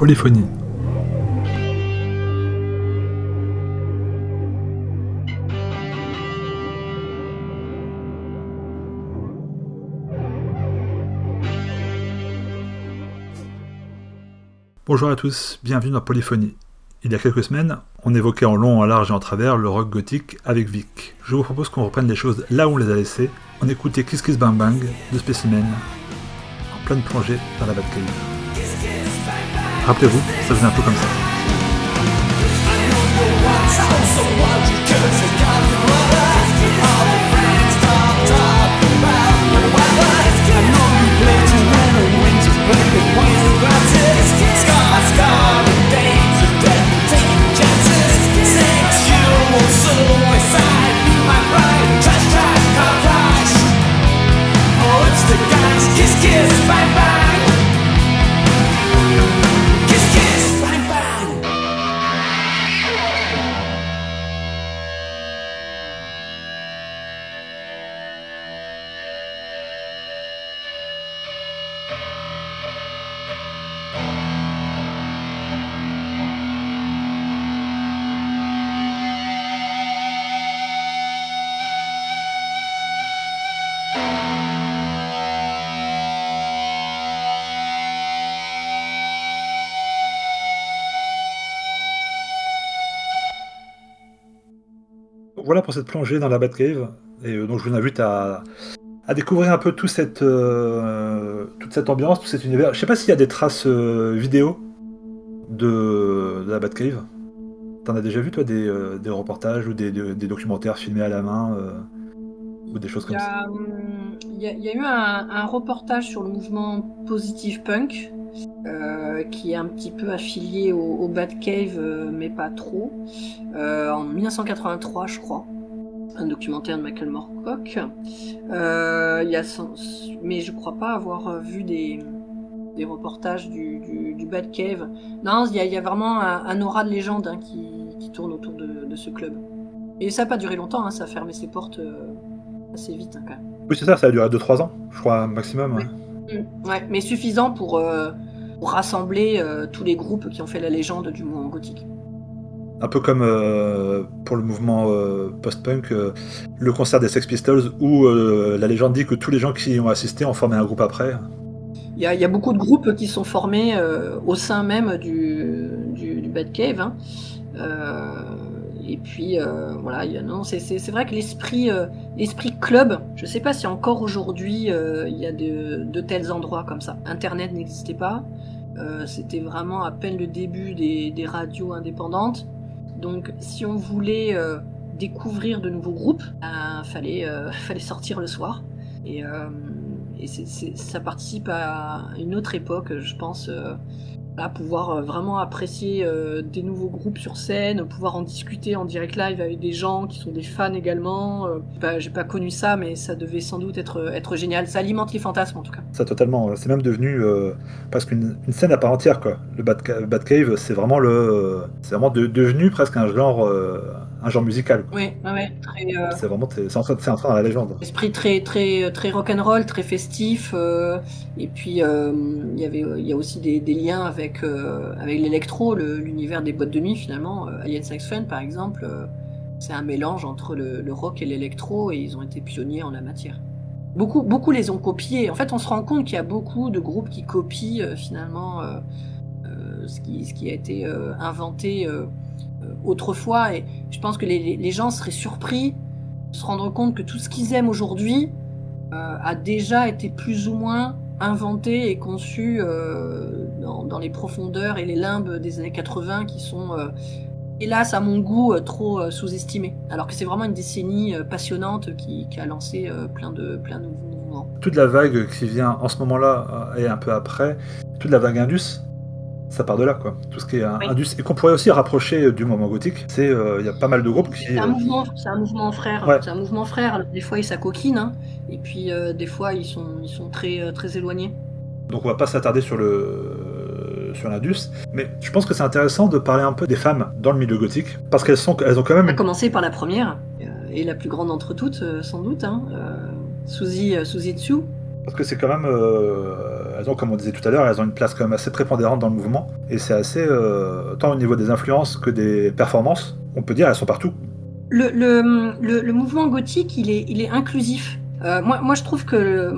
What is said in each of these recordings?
polyphonie. Bonjour à tous, bienvenue dans Polyphonie. Il y a quelques semaines, on évoquait en long, en large et en travers le rock gothique avec Vic. Je vous propose qu'on reprenne les choses là où on les a laissées. On écoutait Kiss Kiss Bang Bang de Specimen en pleine plongée dans la Batcave. Rappelez-vous, ça faisait un peu comme ça. Kiss, kiss. Pour cette plongée dans la Batcave. Et euh, donc je vous invite à, découvrir un peu tout cette, euh, toute cette ambiance, tout cet univers. Je sais pas s'il y a des traces euh, vidéo de, de la Batcave. T'en as déjà vu toi des, des reportages ou des, des- documentaires filmés à la main ou des choses comme ça hum, il y a- eu un, un reportage sur le mouvement Positive Punk, euh, qui est un petit peu affilié au, au Batcave, euh, mais pas trop, euh, en 1983, je crois. Un documentaire de Michael Moorcock. Il y a son- mais je crois pas avoir vu des, des reportages du, du, du Batcave. Non, il y a, il y a vraiment un, un aura de légende hein, qui, qui tourne autour de, de ce club. Et ça n'a pas duré longtemps, hein, ça a fermé ses portes assez vite hein, quand même. Oui, c'est ça, ça a duré 2-3 ans, je crois, maximum. ouais. Mm, Ouais, mais suffisant pour, euh, pour rassembler euh, tous les groupes qui ont fait la légende du mouvement gothique. Un peu comme euh, pour le mouvement post-punk, le concert des Sex Pistols, où la légende dit que tous les gens qui y ont assisté ont formé un groupe après. Il y a, il y a beaucoup de groupes qui sont formés au sein même du, du, du Batcave. hein. Euh, et puis euh, voilà, non, c'est, vrai que l'esprit, euh, l'esprit club, je ne sais pas si encore aujourd'hui euh, il y a de, tels endroits comme ça. Internet n'existait pas. C'était vraiment à peine le début des, radios indépendantes. Donc si on voulait découvrir de nouveaux groupes, il fallait, sortir le soir. Et, ça participe à une autre époque, je pense, à pouvoir euh, vraiment apprécier euh, des nouveaux groupes sur scène, pouvoir en discuter en direct live avec des gens qui sont des fans également. Euh, bah, j'ai pas connu ça, mais ça devait sans doute être, être génial. Ça alimente les fantasmes en tout cas. Ça, totalement. C'est même devenu euh, presque une, une scène à part entière, quoi. Le Batca- Batcave, c'est vraiment le, c'est vraiment de- devenu presque un genre, euh, un genre musical. quoi. Oui, ouais, euh, C'est vraiment, c'est en en train dans la légende. esprit très très très rock'n'roll, très festif. euh, et puis euh, il y avait il y a aussi des, des liens avec euh, avec l'électro, le- l'univers des boîtes de nuit finalement. Euh, Alien Sex Fun par exemple, euh, c'est un mélange entre le, le rock et l'électro et ils ont été pionniers en la matière. Beaucoup beaucoup les ont copiés. En fait, on se rend compte qu'il y a beaucoup de groupes qui copient euh, finalement euh, euh, ce qui ce qui a été euh, inventé euh, euh, autrefois. Et je pense que les, gens seraient surpris de se rendre compte que tout ce qu'ils aiment aujourd'hui euh, a déjà été plus ou moins inventé et conçu euh, dans, les profondeurs et les limbes des années 80 qui sont, euh, hélas, à mon goût, euh, trop euh, sous-estimés. Alors que c'est vraiment une décennie euh, passionnante qui, qui a lancé euh, plein, de, plein de nouveaux mouvements. Toute la vague qui vient en ce moment-là euh, et un peu après, toute la vague Indus, ça part de là, quoi. Tout ce qui est Oui. Indus et qu'on pourrait aussi rapprocher euh, du moment gothique. C'est, euh, il y a pas mal de groupes qui. C'est un euh, mouvement, c'est un mouvement frère. Ouais. C'est un mouvement frère. Alors, Des fois, ils s'acoquinent, hein, et puis euh, des fois, ils sont, ils sont très, très éloignés. Donc on va pas s'attarder sur le sur l'Indus, mais je pense que c'est intéressant de parler un peu des femmes dans le milieu gothique parce qu'elles sont elles ont quand On même va une- commencer par la première, et la plus grande d'entre toutes, sans doute, hein, euh, Suzy, Suzy Tsu, Parce que c'est quand même, euh, elles ont, comme on disait tout à l'heure, elles ont une place quand même assez prépondérante dans le mouvement. Et c'est assez, euh, tant au niveau des influences que des performances, on peut dire, elles sont partout. Le, le, le, mouvement gothique, il est, il est inclusif. Euh, moi, moi, je trouve que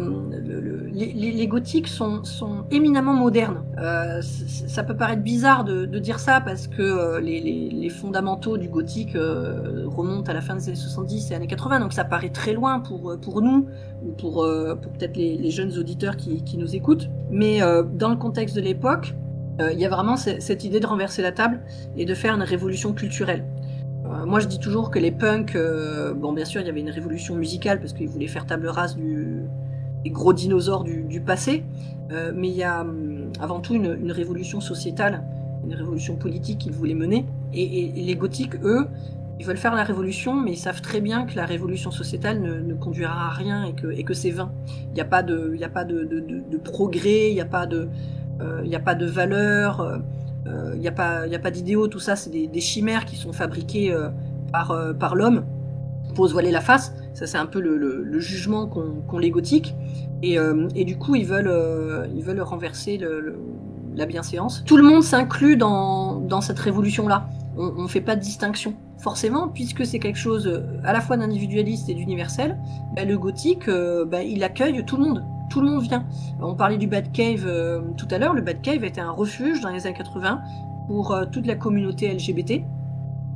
les, gothiques sont, éminemment modernes. Euh, ça peut paraître bizarre de, dire ça parce que euh, les, fondamentaux du gothique euh, remontent à la fin des années 70 et années 80, donc ça paraît très loin pour, nous ou pour, peut-être les, jeunes auditeurs qui, nous écoutent. Mais dans le contexte de l'époque, il y a vraiment ce- cette idée de renverser la table et de faire une révolution culturelle. Moi, je dis toujours que les punks, bon, bien sûr, il y avait une révolution musicale parce qu'ils voulaient faire table rase du, gros dinosaures du, passé, euh, mais il y a hum, avant tout une, révolution sociétale, une révolution politique qu'ils voulaient mener. Et, les gothiques, eux, ils veulent faire la révolution, mais ils savent très bien que la révolution sociétale ne, conduira à rien et que, c'est vain. Il n'y a pas de, progrès, il n'y a pas de, euh, il n'y a pas de valeur. euh, il n'y a pas, d'idéaux, tout ça, c'est des, chimères qui sont fabriquées euh, euh, par l'homme pour se voiler la face. Ça, c'est un peu le, jugement qu'ont les gothiques. Et, euh, et du coup, ils veulent, euh, ils veulent renverser la bienséance. Tout le monde s'inclut dans, cette révolution-là. On ne fait pas de distinction. Forcément, puisque c'est quelque chose euh, à la fois d'individualiste et d'universel, bah, le gothique, bah, il accueille tout le monde. Tout le monde vient. On parlait du Batcave euh, tout à l'heure. Le Batcave était un refuge dans les années 80 pour toute la communauté LGBT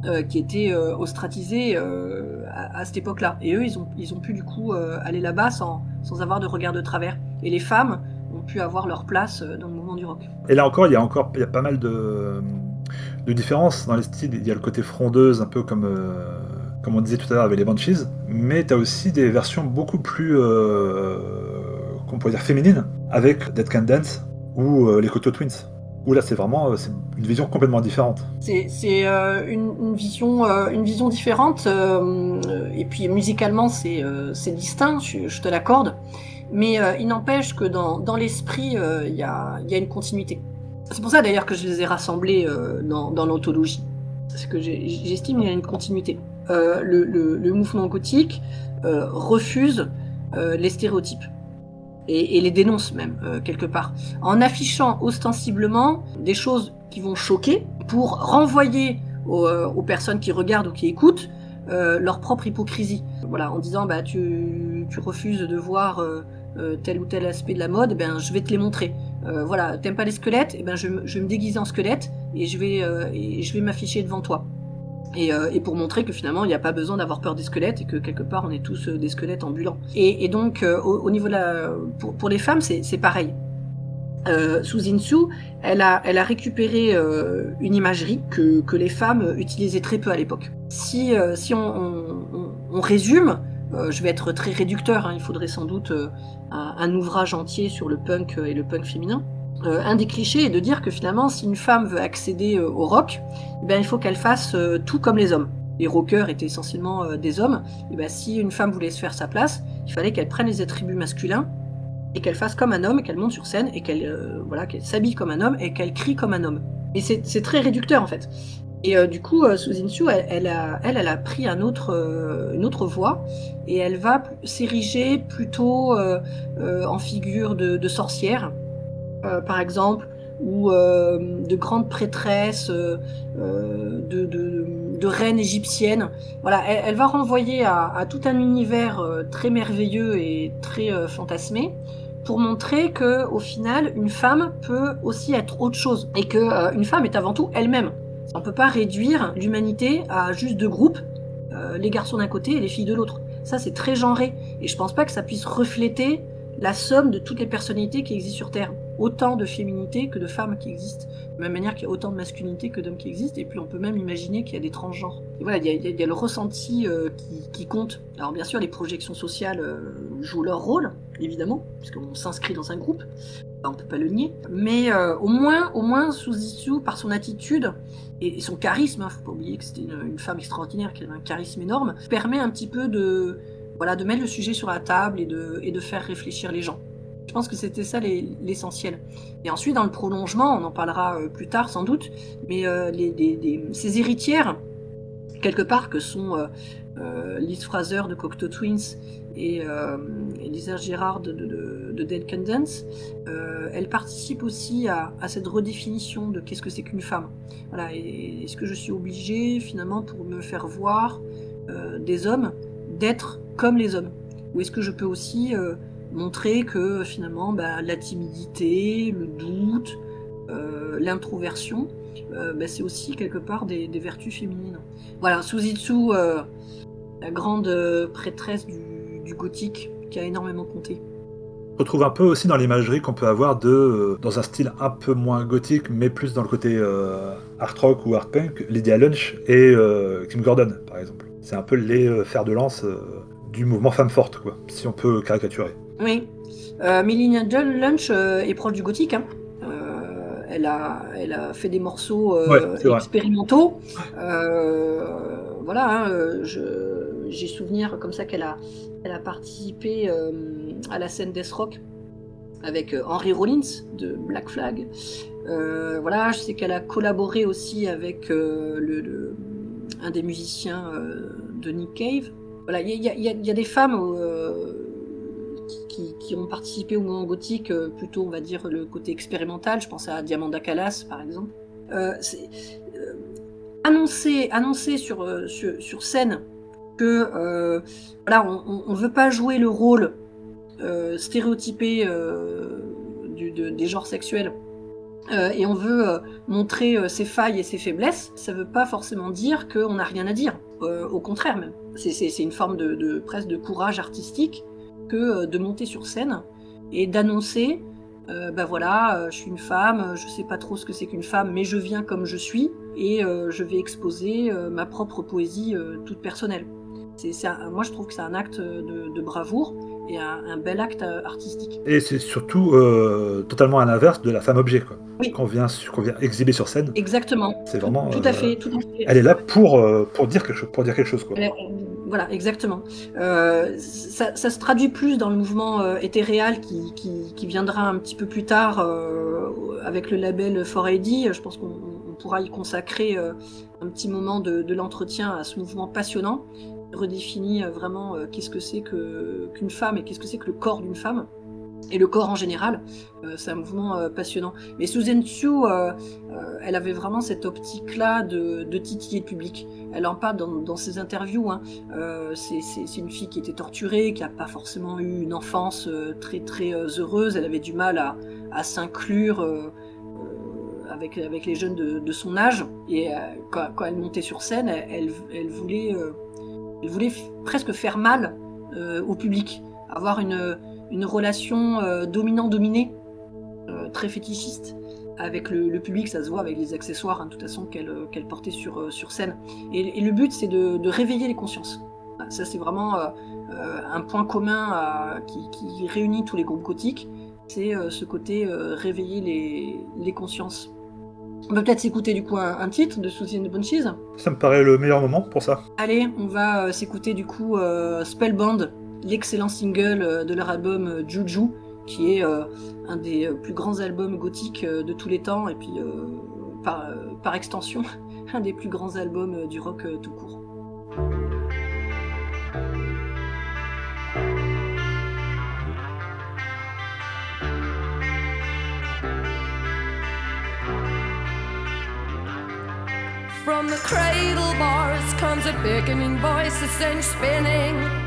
euh, qui était euh, ostratisée euh, à, cette époque-là. Et eux, ils ont, ils ont pu du coup euh, aller là-bas sans, sans avoir de regard de travers. Et les femmes ont pu avoir leur place dans le mouvement du rock. Et là encore, il y a encore il y a pas mal de, de différences dans les styles. Il y a le côté frondeuse, un peu comme, comme on disait tout à l'heure avec les Banshees, mais tu as aussi des versions beaucoup plus, qu'on pourrait dire, féminines, avec Dead Can Dance ou les Koto Twins. Où là, c'est vraiment euh, une vision complètement différente. C'est euh, une, une vision, euh, une vision différente. et puis musicalement, c'est distinct, je, te l'accorde. Mais il n'empêche que dans, dans l'esprit, il y, a, y a une continuité. C'est pour ça d'ailleurs que je les ai rassemblés dans, dans l'anthologie. Parce que j'estime qu'il y a une continuité. Le, mouvement gothique refuse les stéréotypes. Et, les dénonce même, euh, quelque part. En affichant ostensiblement des choses qui vont choquer pour renvoyer aux, euh, personnes qui regardent ou qui écoutent euh, leur propre hypocrisie. Voilà, en disant bah tu, tu refuses de voir tel ou tel aspect de la mode, ben je vais te les montrer. Voilà, t'aimes pas les squelettes, et ben je, je vais me déguiser en squelette et je vais et je vais m'afficher devant toi. Et, euh, et pour montrer que finalement il n'y a pas besoin d'avoir peur des squelettes et que quelque part on est tous euh, des squelettes ambulants. Et, donc euh, au, au niveau de pour, les femmes c'est pareil. Euh, Suzinsu, elle a, elle a récupéré une imagerie que, que les femmes utilisaient très peu à l'époque. Si, si on, on- résume, je vais être très réducteur, hein, il faudrait sans doute un ouvrage entier sur le punk et le punk féminin. Euh, un des clichés est de dire que finalement, si une femme veut accéder euh, au rock, eh ben, il faut qu'elle fasse euh, tout comme les hommes. Les rockers étaient essentiellement des hommes. Et ben, si une femme voulait se faire sa place, il fallait qu'elle prenne les attributs masculins et qu'elle fasse comme un homme, qu'elle monte sur scène et qu'elle voilà, s'habille comme un homme et qu'elle crie comme un homme. Et c'est très réducteur en fait. Et du coup, euh, Suzinsu, elle, a, elle, elle a pris autre, une autre voie et elle va s'ériger plutôt en figure de, sorcière, par exemple, ou euh, de grande prêtresse, euh, euh, de, de, de reine égyptienne. Voilà, elle, va renvoyer à, tout un univers euh, très merveilleux et très euh, fantasmé pour montrer que au final une femme peut aussi être autre chose et que euh, une femme est avant tout elle-même. On peut pas réduire l'humanité à juste deux groupes, euh, les garçons d'un côté et les filles de l'autre. Ça c'est très genré et je pense pas que ça puisse refléter la somme de toutes les personnalités qui existent sur Terre. Autant de féminité que de femmes qui existent. De la même manière qu'il y a autant de masculinité que d'hommes qui existent, et puis on peut même imaginer qu'il y a des transgenres. Et voilà, il y a, le ressenti euh, qui, compte. Alors bien sûr, les projections sociales euh, jouent leur rôle, évidemment, puisqu'on s'inscrit dans un groupe, on peut pas le nier. Mais euh, au moins, au moins, par son attitude et, son charisme, hein, faut pas oublier que c'était une, une femme extraordinaire qui avait un charisme énorme, permet un petit peu de, voilà, de mettre le sujet sur la table et de, et de faire réfléchir les gens. Je pense que c'était ça les- l'essentiel. Et ensuite, dans le prolongement, on en parlera euh, plus tard sans doute, mais euh, ces héritières, quelque part, que sont euh, Liz Fraser de Cocteau Twins et, euh, et Lisa Gérard de, de, de- de Dead Can Dance, euh, elle participe aussi à, à cette redéfinition de qu'est-ce que c'est qu'une femme. Voilà, est-ce que je suis obligée finalement pour me faire voir des hommes d'être comme les hommes? Ou est-ce que je peux aussi montrer que finalement bah, la timidité, le doute, euh, l'introversion, euh, bah, c'est aussi quelque part des, vertus féminines. Voilà, Suzitsu, euh, la grande euh, prêtresse du, gothique qui a énormément compté. On retrouve un peu aussi dans l'imagerie qu'on peut avoir de, dans un style un peu moins gothique, mais plus dans le côté art rock ou art punk, Lydia Lunch et Kim Gordon, par exemple. C'est un peu les fers de lance du mouvement femme forte, si on peut caricaturer. Oui. Euh, Millennium Lunch euh, est proche du gothique. hein. Euh, elle, a, elle a fait des morceaux euh, Ouais, expérimentaux. Voilà, hein, j'ai souvenir comme ça qu'elle a, elle a participé à la scène Death Rock avec Henry Rollins de Black Flag. Euh, voilà, je sais qu'elle a collaboré aussi avec euh, le, le- un des musiciens euh, de Nick Cave. Voilà, il y, a- y y y des femmes qui, ont participé au mouvement gothique, euh, plutôt on va dire le côté expérimental. Je pense à Diamanda Callas par exemple. Euh, euh, annoncer, annoncer sur, sur, scène que voilà, on ne veut pas jouer le rôle stéréotypé des genres sexuels. et on veut montrer ses failles et ses faiblesses, ça veut pas forcément dire qu'on n'a rien à dire. Au contraire même. C'est une forme de, de presque de courage artistique que euh, de monter sur scène et d'annoncer euh, bah voilà, euh, je suis une femme, je sais pas trop ce que c'est qu'une femme, mais je viens comme je suis et je vais exposer ma propre poésie toute personnelle. C'est, c'est un- moi, je trouve que c'est un acte de, de bravoure et un, un bel acte artistique. Et c'est surtout totalement à l'inverse de la femme objet, quoi. Oui. Qu'on vient, qu'on vient exhiber sur scène. Exactement. C'est vraiment. Tout à fait, tout à fait. Elle est là pour, pour, dire, quelque chose, pour dire quelque chose, quoi. Elle Voilà, exactement. Euh, ça, se traduit plus dans le mouvement euh, éthéréal qui, qui, viendra un petit peu plus tard euh, avec le label 4AD. Je pense qu'on on pourra y consacrer un petit moment de, l'entretien à ce mouvement passionnant. Redéfinit vraiment qu'est-ce que c'est qu'une femme et qu'est-ce que c'est que le corps d'une femme. Et le corps en général, Euh, c'est un mouvement euh, passionnant. Mais Susan Tzu, euh, elle avait vraiment cette optique-là de, titiller le public. Elle en parle dans, ses interviews. hein. C'est une fille qui était torturée, qui n'a pas forcément eu une enfance très très heureuse. Elle avait du mal à, s'inclure avec, les jeunes de, son âge. Et quand, elle montait sur scène, elle, voulait, elle voulait presque faire mal au public, avoir une, une relation euh, dominant-dominé, euh, très fétichiste. Avec le, le public, ça se voit avec les accessoires, hein, de toute façon, qu'elle qu'elle portait sur, euh, sur scène. Et, et le but, c'est de, de réveiller les consciences. Ça, c'est vraiment un point commun qui, qui réunit tous les groupes gothiques. C'est ce côté réveiller les, les consciences. On va peut-être s'écouter du coup un, titre de Suzy and the Bunchies. Ça me paraît le meilleur moment pour ça. Allez, on va s'écouter du coup euh, Spellbound, l'excellent single euh, de leur album euh, Juju, qui est euh, un des plus grands albums gothiques de tous les temps, et puis par, extension, un des plus grands albums du rock tout court. From the cradle bars comes a beckoning voice, a spinning.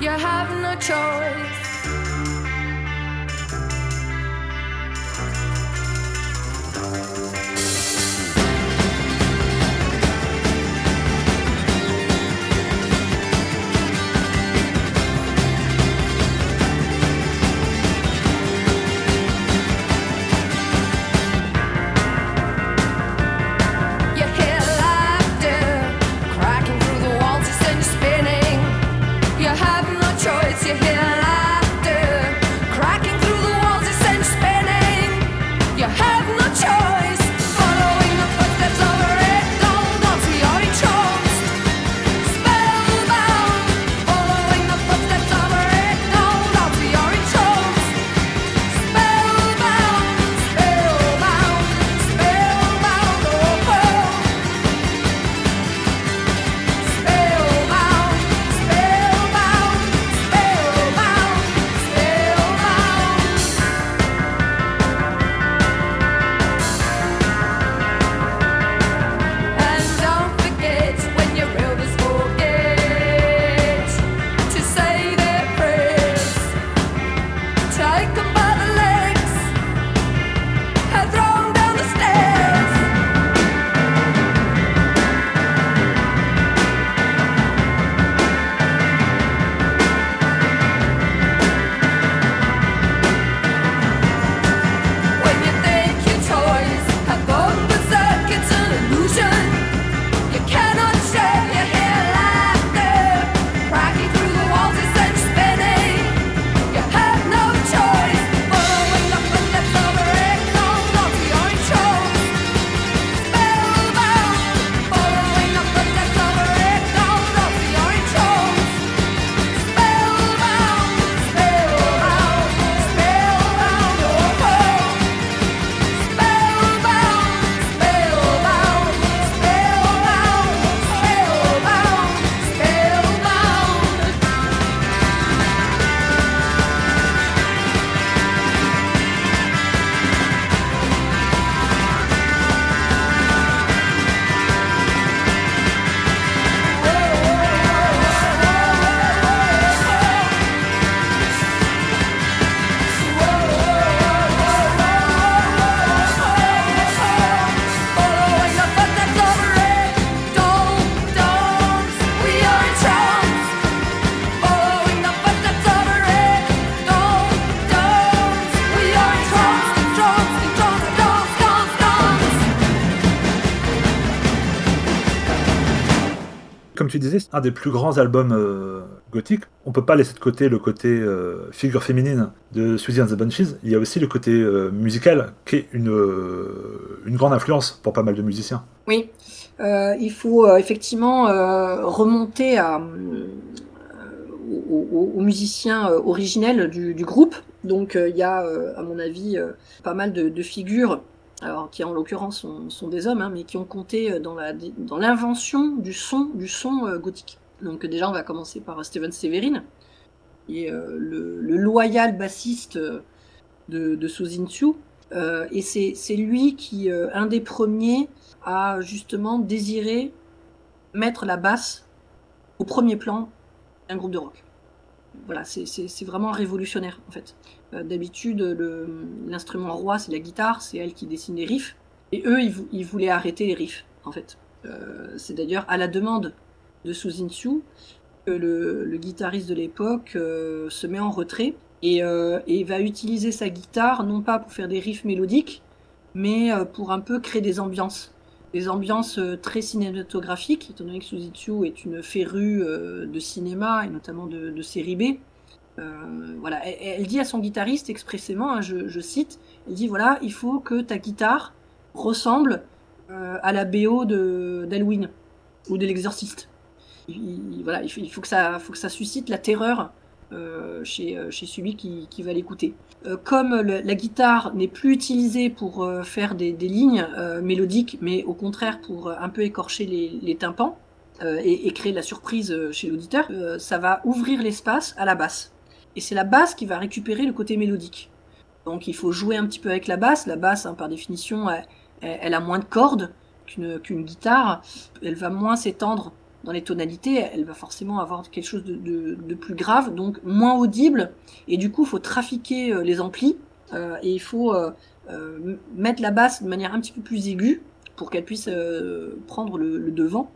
You have no choice. Tu disais, un des plus grands albums euh, gothiques. On peut pas laisser de côté le côté euh, figure féminine de Suzy and the Bunches. Il y a aussi le côté euh, musical qui est une, euh, une grande influence pour pas mal de musiciens. Oui, il faut effectivement remonter aux, musiciens originels du, groupe. Donc il y a, à mon avis, pas mal de figures, alors qui en l'occurrence sont, des hommes, hein, mais qui ont compté euh, dans la dans l'invention du son du son euh, gothique. Donc déjà, on va commencer par Steven Severin, qui euh, le, le loyal bassiste de, de Suzin Tzu. Euh, et c'est c'est lui qui, un des premiers, a justement désiré mettre la basse au premier plan d'un groupe de rock. Voilà, c'est- vraiment révolutionnaire en fait. Euh, D'habitude, l'instrument roi c'est la guitare, c'est elle qui dessine les riffs, et eux ils, vou- ils voulaient arrêter les riffs en fait. Euh, c'est d'ailleurs à la demande de Suzin Tzu que le, le guitariste de l'époque euh, se met en retrait et, va utiliser sa guitare non pas pour faire des riffs mélodiques, mais pour un peu créer des ambiances. Des ambiances euh, très cinématographiques, étant donné que Suzitsu est une férue euh, de cinéma et notamment de, série B. Euh, voilà, elle, dit à son guitariste expressément, hein, je, cite, elle dit voilà, il faut que ta guitare ressemble à la BO d'Halloween ou de l'Exorciste. Il, il- voilà, il faut que ça, faut que ça suscite la terreur euh, chez, euh, chez celui qui, va l'écouter. Euh, comme la guitare n'est plus utilisée pour faire des, lignes mélodiques, mais au contraire pour un peu écorcher les, les tympans et, créer de la surprise chez l'auditeur, ça va ouvrir l'espace à la basse. Et c'est la basse qui va récupérer le côté mélodique. Donc il faut jouer un petit peu avec la basse. La basse, hein, par définition, elle, a moins de cordes qu'une guitare. Elle va moins s'étendre dans les tonalités. Elle va forcément avoir quelque chose de, plus grave, donc moins audible. Et du coup, il faut trafiquer euh, les amplis euh, et il faut euh, mettre la basse de manière un petit peu plus aiguë pour qu'elle puisse prendre le, devant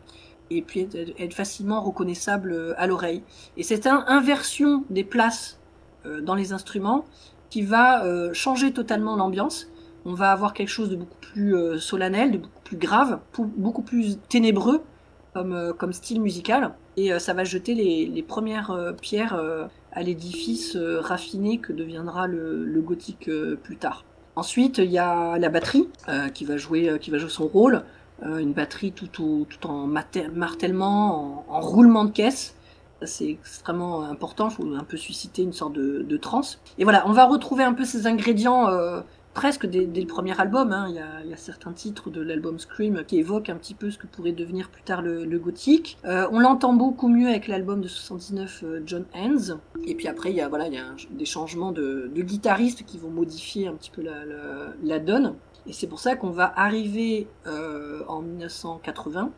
et puis être, facilement reconnaissable à l'oreille. Et cette in- inversion des places dans les instruments qui va changer totalement l'ambiance. On va avoir quelque chose de beaucoup plus solennel, de beaucoup plus grave, beaucoup plus ténébreux comme, euh, comme style musical. Et euh, ça va jeter les, premières euh, pierres à l'édifice raffiné que deviendra le, gothique plus tard. Ensuite, il y a la batterie qui, va jouer, qui va jouer son rôle. Une batterie tout, tout en martèlement, en, en roulement de caisse. C'est extrêmement important, il faut un peu susciter une sorte de, de transe. Et voilà, on va retrouver un peu ces ingrédients presque dès, le premier album. hein. Il, y a, certains titres de l'album Scream qui évoquent un petit peu ce que pourrait devenir plus tard le, gothique. Euh, on l'entend beaucoup mieux avec l'album de 79 euh, John Hands. Et puis après, il y a, voilà, il y a des changements de, de guitaristes qui vont modifier un petit peu la donne. Et c'est pour ça qu'on va arriver euh, en 1980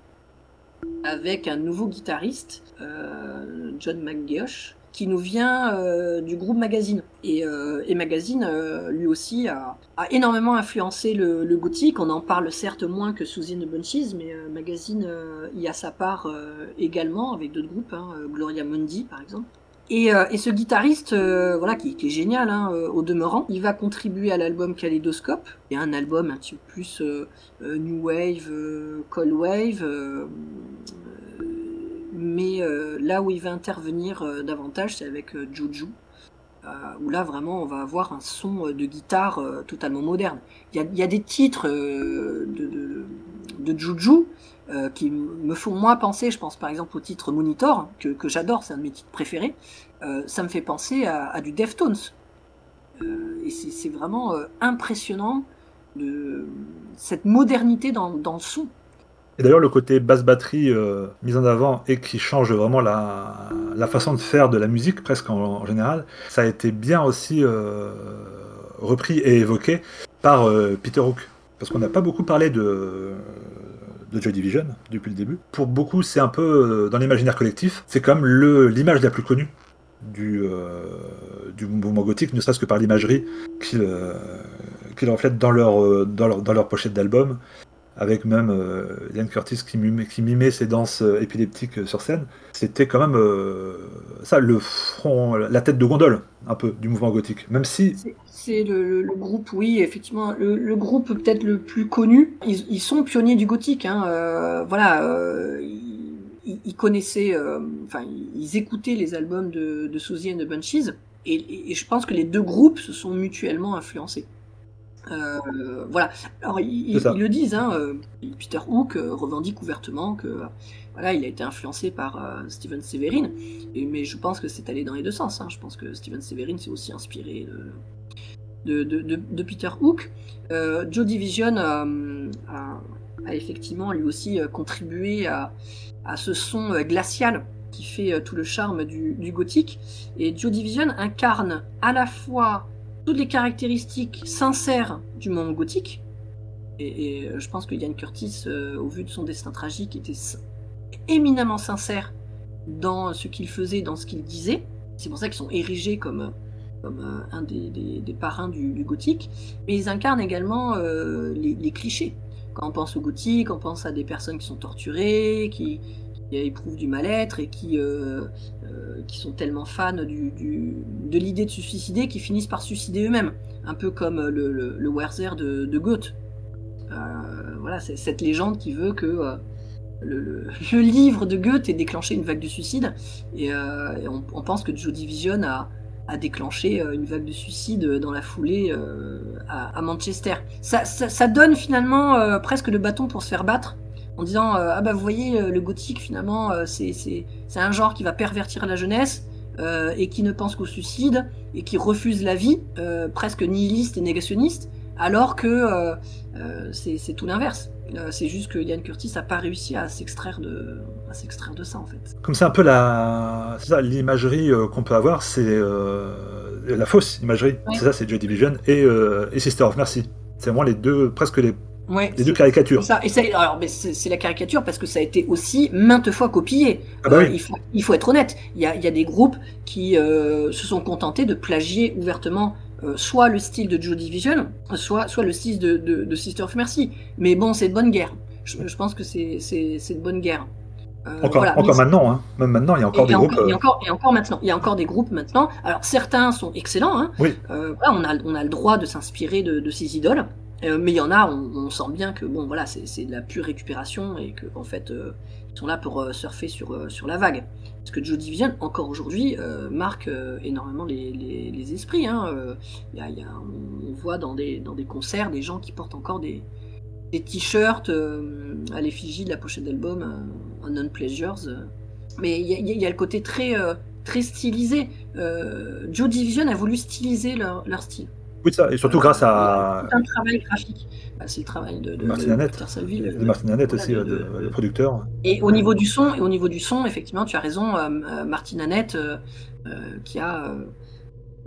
avec un nouveau guitariste, euh, John McGeoch, qui nous vient euh, du groupe Magazine. Et, euh, Magazine, euh, lui aussi, a, énormément influencé le, gothique. On en parle certes moins que Suzy and the Bunches, mais Magazine y a sa part également, avec d'autres groupes, hein, Gloria Mundi par exemple. Et, ce guitariste, voilà, qui, qui est génial hein, au demeurant, il va contribuer à l'album Kaleidoscope, qui un album un petit peu plus new wave, cold wave, mais euh, là où il va intervenir euh, davantage, c'est avec euh, Juju, où là vraiment on va avoir un son de guitare totalement moderne. Il y a, des titres de, Juju qui me font moins penser, je pense par exemple au titre Monitor, que, que j'adore, c'est un de mes titres préférés, ça me fait penser à, du Deftones. Et c'est vraiment impressionnant de cette modernité dans, dans le son. Et d'ailleurs, le côté basse batterie euh, mis en avant et qui change vraiment la, façon de faire de la musique, presque en, général, ça a été bien aussi euh, repris et évoqué par euh, Peter Hook. Parce qu'on n'a pas beaucoup parlé de, de Joy Division depuis le début. Pour beaucoup, c'est un peu euh, dans l'imaginaire collectif, c'est comme l'image la plus connue du, du mouvement gothique, ne serait-ce que par l'imagerie qu'ils euh, qu'ils reflètent dans leur, dans leur, dans leur pochette d'album avec même euh, Ian Curtis qui mimait, qui ses danses euh, épileptiques euh, sur scène. C'était quand même ça, le front, la tête de gondole, un peu, du mouvement gothique. Même si, C'est- le, groupe, oui, effectivement, le, groupe peut-être le plus connu. Ils, sont pionniers du gothique, hein, voilà. ils, connaissaient, enfin, ils, écoutaient les albums de, de Suzy and the Bunchies, et, et- et je pense que les deux groupes se sont mutuellement influencés. Euh, voilà. Alors ils, le disent, hein, euh, Peter Hook euh, revendique ouvertement que voilà, il a été influencé par euh, Steven Severin, et, mais je pense que c'est allé dans les deux sens. hein. Je pense que Steven Severin s'est aussi inspiré de, de, de, de- de Peter Hook. Euh, Joe Division a, a effectivement lui aussi contribué à, à ce son glacial qui fait tout le charme du, du gothique. Et Joe Division incarne à la fois toutes les caractéristiques sincères du monde gothique. Et, euh, je pense que Ian Curtis, euh, au vu de son destin tragique, était éminemment sincère dans ce qu'il faisait, dans ce qu'il disait. C'est pour ça qu'ils sont érigés comme, euh, un des, parrains du, gothique. Mais ils incarnent également les, clichés. Quand on pense au gothique, on pense à des personnes qui sont torturées, qui éprouvent du mal-être et qui, euh, euh, qui sont tellement fans de l'idée de se suicider qu'ils finissent par suicider eux-mêmes. Un peu comme le, le, Werther de, de Goethe. Euh, voilà, c'est cette légende qui veut que le, le- livre de Goethe ait déclenché une vague de suicide. Et, on, pense que Joe Division a, a déclenché une vague de suicide dans la foulée à, Manchester. Ça, ça, ça donne finalement presque le bâton pour se faire battre en disant euh, ah bah vous voyez euh, le gothique finalement euh, c'est un genre qui va pervertir la jeunesse euh, et qui ne pense qu'au suicide et qui refuse la vie euh, presque nihiliste et négationniste alors que euh, c'est tout l'inverse c'est juste que Ian Curtis a pas réussi à s'extraire de à s'extraire de ça en fait Comme c'est un peu la, l'imagerie qu'on peut avoir, c'est la fausse imagerie. C'est ça, c'est Joy Division et, et Sister of Mercy. C'est vraiment les deux, presque les, ouais les deux c'est- caricatures. Ça. Et ça, alors, mais c'est la caricature parce que ça a été aussi maintes fois copié. Ah bah Euh, oui. il, faut, il faut être honnête. Il y a, il y a des groupes qui euh, se sont contentés de plagier ouvertement euh, soit le style de Joe Division, soit, soit le style de, de, de Sister of Mercy. Mais bon, c'est de bonne guerre. Je, je pense que c'est de bonne guerre. Euh, Encore, voilà. encore Mais- maintenant, hein. même maintenant, il y a encore et, des groupes. encore, et, encore, et encore maintenant, il y a encore des groupes maintenant. Alors certains sont excellents, hein. Oui. Voilà, on a, on a le droit de s'inspirer de, de ces idoles, Euh, mais il y en a, on, sent bien que bon, voilà, c'est de la pure récupération et que en fait, euh, ils sont là pour euh, surfer sur sur la vague. Parce que Joe Division, encore aujourd'hui, marque énormément les, les, esprits. Hein. Y a, on, voit dans des dans des concerts des gens qui portent encore des des t-shirts à l'effigie de la pochette d'album Unknown Pleasures. Mais il y, y a- le côté très, très stylisé. Joe Division a voulu styliser leur, leur style. Oui, ça, et surtout grâce à C'est un travail graphique. Bah, c'est le travail de, de, Martin de Annette. Peter Saville. de Martin Annette Voilà, aussi, de- euh, de- de- le producteur. Et au niveau du son, et au niveau du son, effectivement, tu as raison, euh, euh, Martin Annette, euh, euh, qui a euh,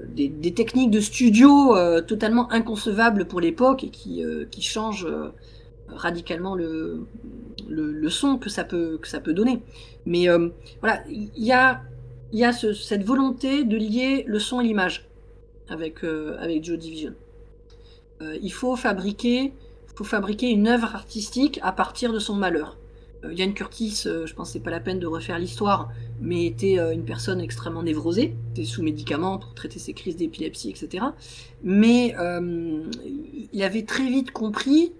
des, des techniques de studio euh, totalement inconcevables pour l'époque et qui, euh, qui changent euh, radicalement le, le, le son que ça peut, que ça peut donner. Mais euh, voilà, il y a, y a ce- cette volonté de lier le son et l'image avec, euh, avec Joe Division. Euh, il faut fabriquer, faut fabriquer une œuvre artistique à partir de son malheur. Euh, Ian Curtis, euh, je pense que pas la peine de refaire l'histoire, mais était euh, une personne extrêmement névrosée, était sous médicaments pour traiter ses crises d'épilepsie, etc. Mais euh, il avait très vite compris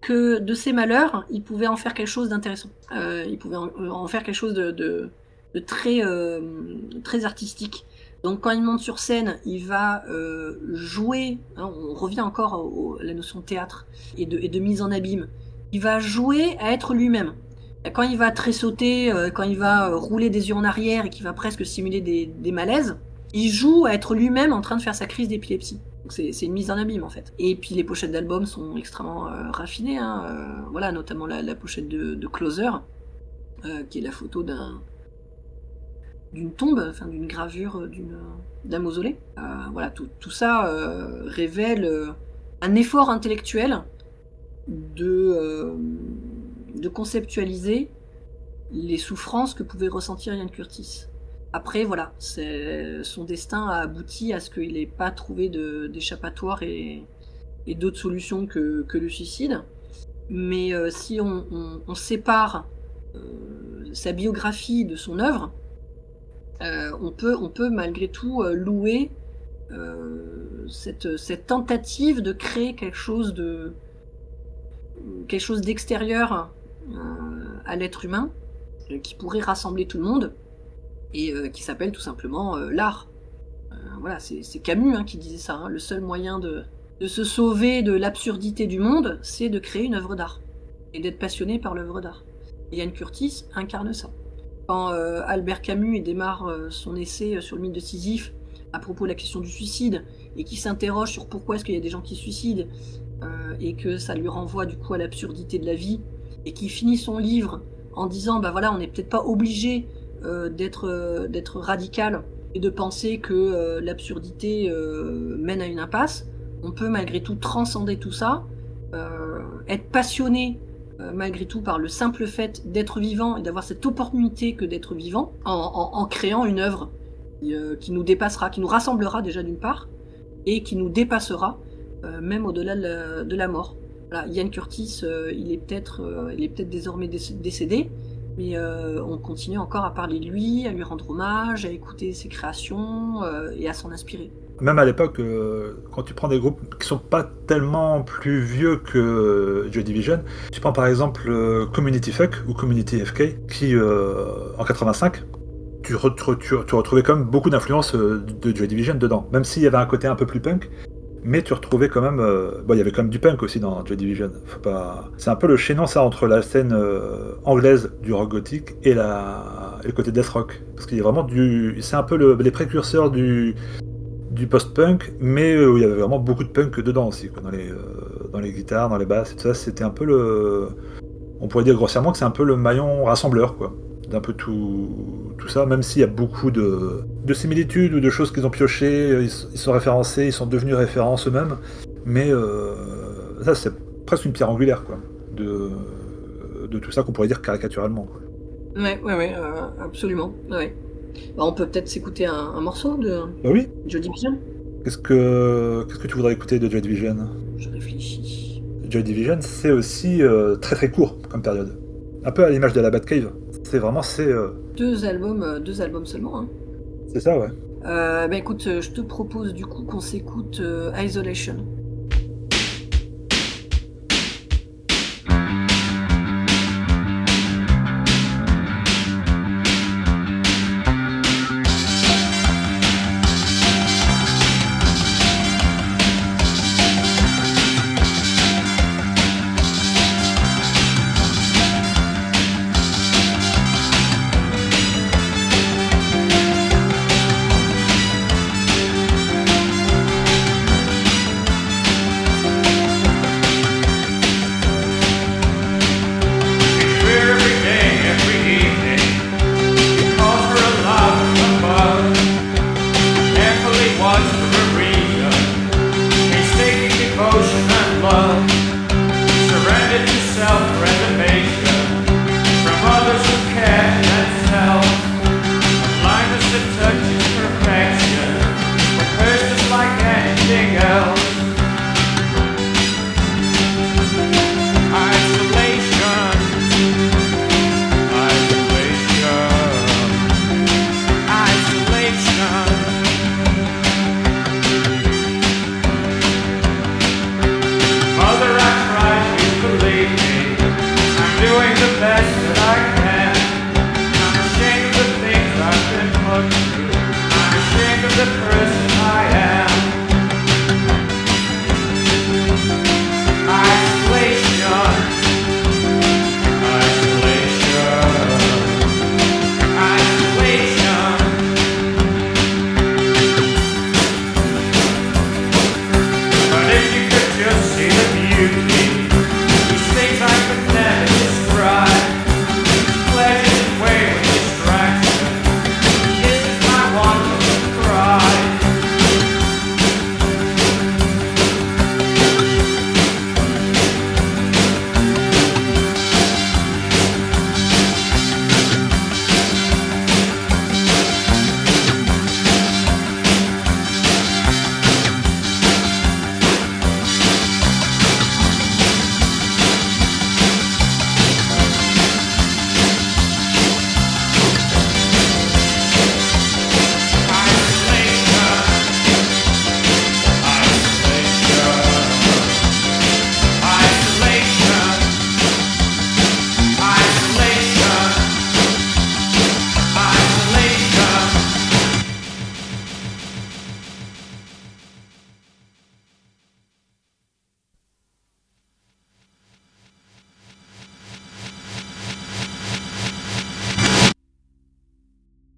que de ses malheurs, il pouvait en faire quelque chose d'intéressant. Euh, il pouvait en, faire quelque chose de, très, euh, très artistique. Donc quand il monte sur scène, il va euh, jouer, hein, on revient encore à la notion de théâtre et de, mise en abîme, il va jouer à être lui-même. Quand il va tressauter, euh, quand il va euh, rouler des yeux en arrière et qu'il va presque simuler des, malaises, il joue à être lui-même en train de faire sa crise d'épilepsie. C'est une mise en abîme en fait. Et puis les pochettes d'albums sont extrêmement raffinées. Hein, voilà, notamment la, pochette de, Closer, qui est la photo d'un d'une tombe, enfin d'une gravure d'une d'un mausolée. Euh, voilà, tout, tout ça euh, révèle euh, un effort intellectuel de, euh, de conceptualiser les souffrances que pouvait ressentir Ian Curtis. Après, voilà, son destin a abouti à ce qu'il n'ait pas trouvé d'échappatoire et, et d'autres solutions que, que le suicide. Mais euh, si on, on- on sépare euh, sa biographie de son œuvre, euh, on, peut, malgré tout euh, louer euh, cette, tentative de créer quelque chose d'extérieur à l'être humain qui pourrait rassembler tout le monde et qui s'appelle tout simplement l'art. Voilà, c'est Camus hein, qui disait ça. hein. Le seul moyen de, de se sauver de l'absurdité du monde, c'est de créer une œuvre d'art et d'être passionné par l'œuvre d'art. Ian Curtis incarne ça. Quand euh, Albert Camus démarre euh, son essai euh, sur le mythe de Sisyphe à propos de la question du suicide et qui s'interroge sur pourquoi est-ce qu'il y a des gens qui se suicident et que ça lui renvoie du coup à l'absurdité de la vie et qui finit son livre en disant bah voilà on n'est peut-être pas obligé d'être d'être radical et de penser que l'absurdité mène à une impasse. On peut malgré tout transcender tout ça être passionné malgré tout par le simple fait d'être vivant et d'avoir cette opportunité que d'être vivant en, créant une œuvre qui, euh, qui nous dépassera, qui nous rassemblera déjà d'une part et qui nous dépassera euh, même au-delà de, la- mort. Ian Curtis, euh, il est peut-être euh, désormais déc- décédé, mais euh, on continue encore à parler de lui, à lui rendre hommage, à écouter ses créations euh, et à s'en inspirer. Même à l'époque, euh, quand tu prends des groupes qui sont pas tellement plus vieux que Joy Division, tu prends par exemple euh, Community Fuck ou Community FK, qui euh, en 85, tu, re- tu, re- tu- tu retrouvais quand même beaucoup d'influence de Joy Division dedans, même s'il y avait un côté un peu plus punk. Mais tu retrouvais quand même, bon, il y avait quand même du punk aussi dans Joy Division. Pas, c'est un peu le chaînon ça entre la scène anglaise du rock gothique et le côté death rock, parce qu'il y a vraiment du, c'est un peu le- les précurseurs du du post-punk, mais euh, où il y avait vraiment beaucoup de punk dedans aussi, dans, les, euh, dans les guitares, dans les basses et tout ça. C'était un peu le. On pourrait dire grossièrement que c'est un peu le maillon rassembleur, quoi, d'un peu tout, tout ça, même s'il y a beaucoup de, de similitudes ou de choses qu'ils ont piochées, euh, ils, sont référencés, ils sont devenus références eux-mêmes, mais ça, c'est presque une pierre angulaire, quoi, de, de tout ça qu'on pourrait dire caricaturalement. quoi. Ouais, ouais, ouais, absolument. Ouais. Bah, on peut peut-être s'écouter un, un morceau de Bah oui, Joy Division. qu'est-ce que, qu'est-ce que tu voudrais écouter de Joy Division? Je réfléchis. Joy Division, c'est aussi euh, très très court comme période. Un peu à l'image de la Batcave. C'est vraiment, c'est, euh, Deux albums, euh, deux albums seulement. Hein. c'est ça, ouais. Euh, bah écoute, je te propose du coup qu'on s'écoute. Isolation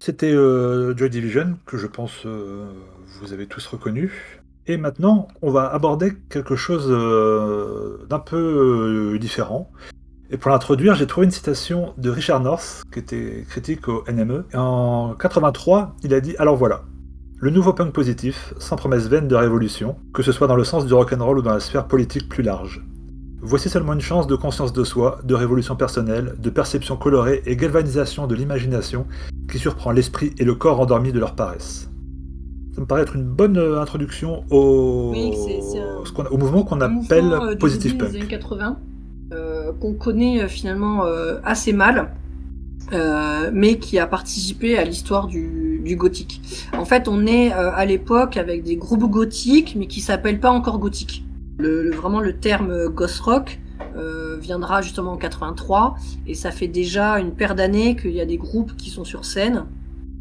C'était euh, Joy Division, que je pense euh, vous avez tous reconnu. Et maintenant, on va aborder quelque chose euh, d'un peu différent. Et pour l'introduire, j'ai trouvé une citation de Richard North, qui était critique au NME. En 83, il a dit Alors voilà, le nouveau punk positif, sans promesse vaine de révolution, que ce soit dans le sens du rock'n'roll ou dans la sphère politique plus large. Voici seulement une chance de conscience de soi, de révolution personnelle, de perception colorée et galvanisation de l'imagination qui surprend l'esprit et le corps endormis de leur paresse. Ça me paraît être une bonne euh, introduction au, Oui, un- au mouvement qu'on Un appelle mouvement, euh, positive des punk. années 80, euh, qu'on connaît finalement euh, assez mal, mais qui a participé à l'histoire du, du gothique. En fait, on est à l'époque avec des groupes gothiques, mais qui s'appellent pas encore gothiques. Le, vraiment, le terme ghost rock euh, viendra justement en 83, et ça fait déjà une paire d'années qu'il y a des groupes qui sont sur scène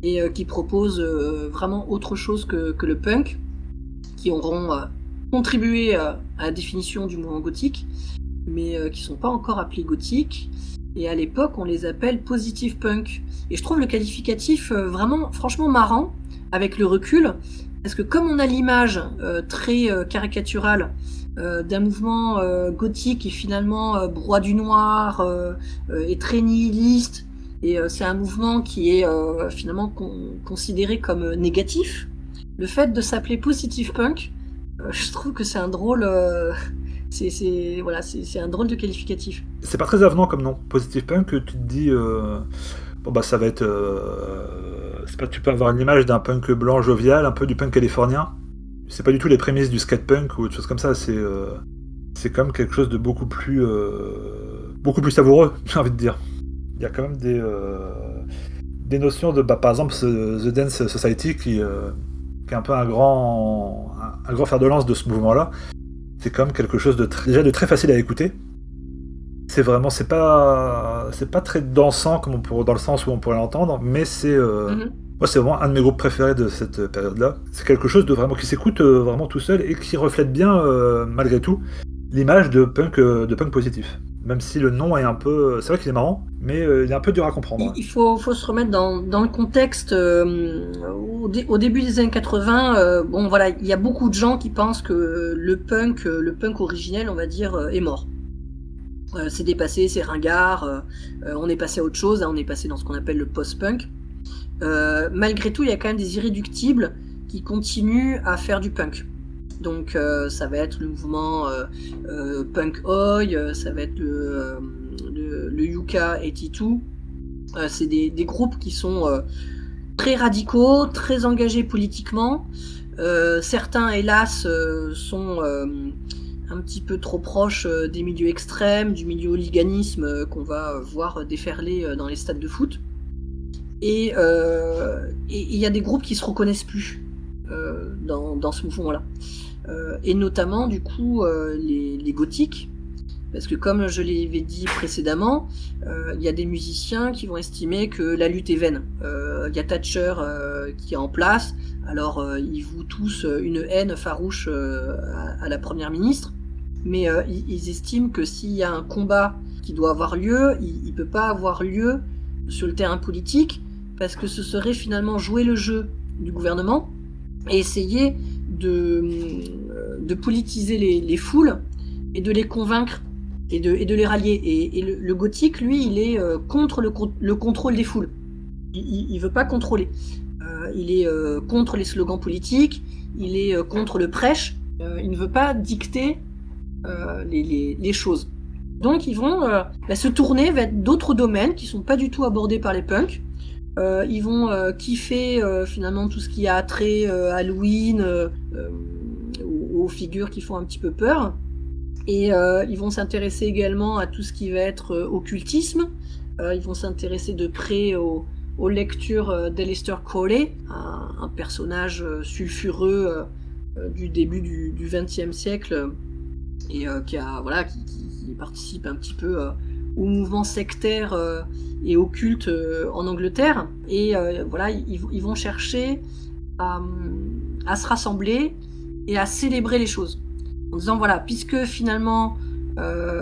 et euh, qui proposent euh, vraiment autre chose que, que le punk, qui auront contribué à la définition du mouvement gothique, mais qui sont pas encore appelés gothiques. Et à l'époque, on les appelle positive punk. Et je trouve le qualificatif vraiment, franchement marrant avec le recul, parce que comme on a l'image très caricaturale d'un mouvement euh, gothique qui finalement euh, broie du noir euh, euh, est très nihiliste, et euh, c'est un mouvement qui est euh, finalement con- considéré comme euh, négatif. Le fait de s'appeler positive punk, euh, je trouve que c'est un drôle, euh, c'est voilà, c'est un drôle de qualificatif. C'est pas très avenant comme nom, positive punk, tu te dis, euh, bon bah ça va être, euh, pas, tu peux avoir une image d'un punk blanc jovial, un peu du punk californien. C'est pas du tout les prémices du skate punk ou autre chose comme ça. C'est, euh, c'est quand quelque chose de beaucoup plus, euh, beaucoup plus savoureux, j'ai envie de dire. Il y a quand même des, euh, des notions de, bah, par exemple, The Dance Society qui, qui est un peu un grand, un, grand fer de lance de ce mouvement-là. C'est quand même quelque chose de très- déjà de très facile à écouter. C'est vraiment, c'est pas, c'est pas très dansant comme dans le sens où on pourrait l'entendre, mais c'est, Mhm. C'est vraiment un de mes groupes préférés de cette période-là. C'est quelque chose de vraiment qui s'écoute euh, vraiment tout seul et qui reflète bien, euh, malgré tout, l'image de punk, euh, de punk positif. Même si le nom est un peu, c'est vrai qu'il est marrant, mais il est un peu dur à comprendre. Il faut, se remettre dans, le contexte. au, dé- au début des années 80, euh, bon voilà, il y a beaucoup de gens qui pensent que le punk, le punk originel, on va dire, est mort. C'est dépassé, c'est ringard. on est passé à autre chose. hein, on est passé dans ce qu'on appelle le post-punk. Euh, malgré tout, il y a quand même des irréductibles qui continuent à faire du punk. Donc euh, ça va être le mouvement euh, punk oi, ça va être le, le, Yuka 82. Euh, c'est des, des groupes qui sont très radicaux, très engagés politiquement. Certains, hélas, sont un petit peu trop proches des milieux extrêmes, du milieu hooliganisme euh, qu'on va voir déferler dans les stades de foot. Et euh, il y a des groupes qui se reconnaissent plus euh, dans, dans ce mouvement-là. Euh, et notamment, du coup, euh, les, les gothiques. Parce que comme je l'avais dit précédemment, euh, il y a des musiciens qui vont estimer que la lutte est vaine. Euh, Il y a Thatcher euh, qui est en place, alors euh, ils vouent tous euh, une haine farouche euh, à, la première ministre, mais euh, ils, ils estiment que s'il y a un combat qui doit avoir lieu, il ne peut pas avoir lieu sur le terrain politique, parce que ce serait finalement jouer le jeu du gouvernement et essayer de, euh, politiser les, les foules et de les convaincre et de, les rallier. Et, le, gothique, lui, il est euh, contre le, con- le contrôle des foules. Il ne veut pas contrôler. Euh, il est contre les slogans politiques, il est contre le prêche, il ne veut pas dicter les, choses. Donc ils vont bah, se tourner vers d'autres domaines qui sont pas du tout abordés par les punks. Euh, ils vont euh, kiffer euh, finalement tout ce qui a trait Halloween, aux, figures qui font un petit peu peur. Et ils vont s'intéresser également à tout ce qui va être occultisme. Ils vont s'intéresser de près aux, lectures d'Aleister Crowley, un, personnage sulfureux du début du XXe siècle et qui, a, voilà, qui, participe un petit peu au mouvement sectaire euh, et occulte euh, en Angleterre. Et euh, voilà, ils, vont chercher à, se rassembler et à célébrer les choses en disant voilà, puisque finalement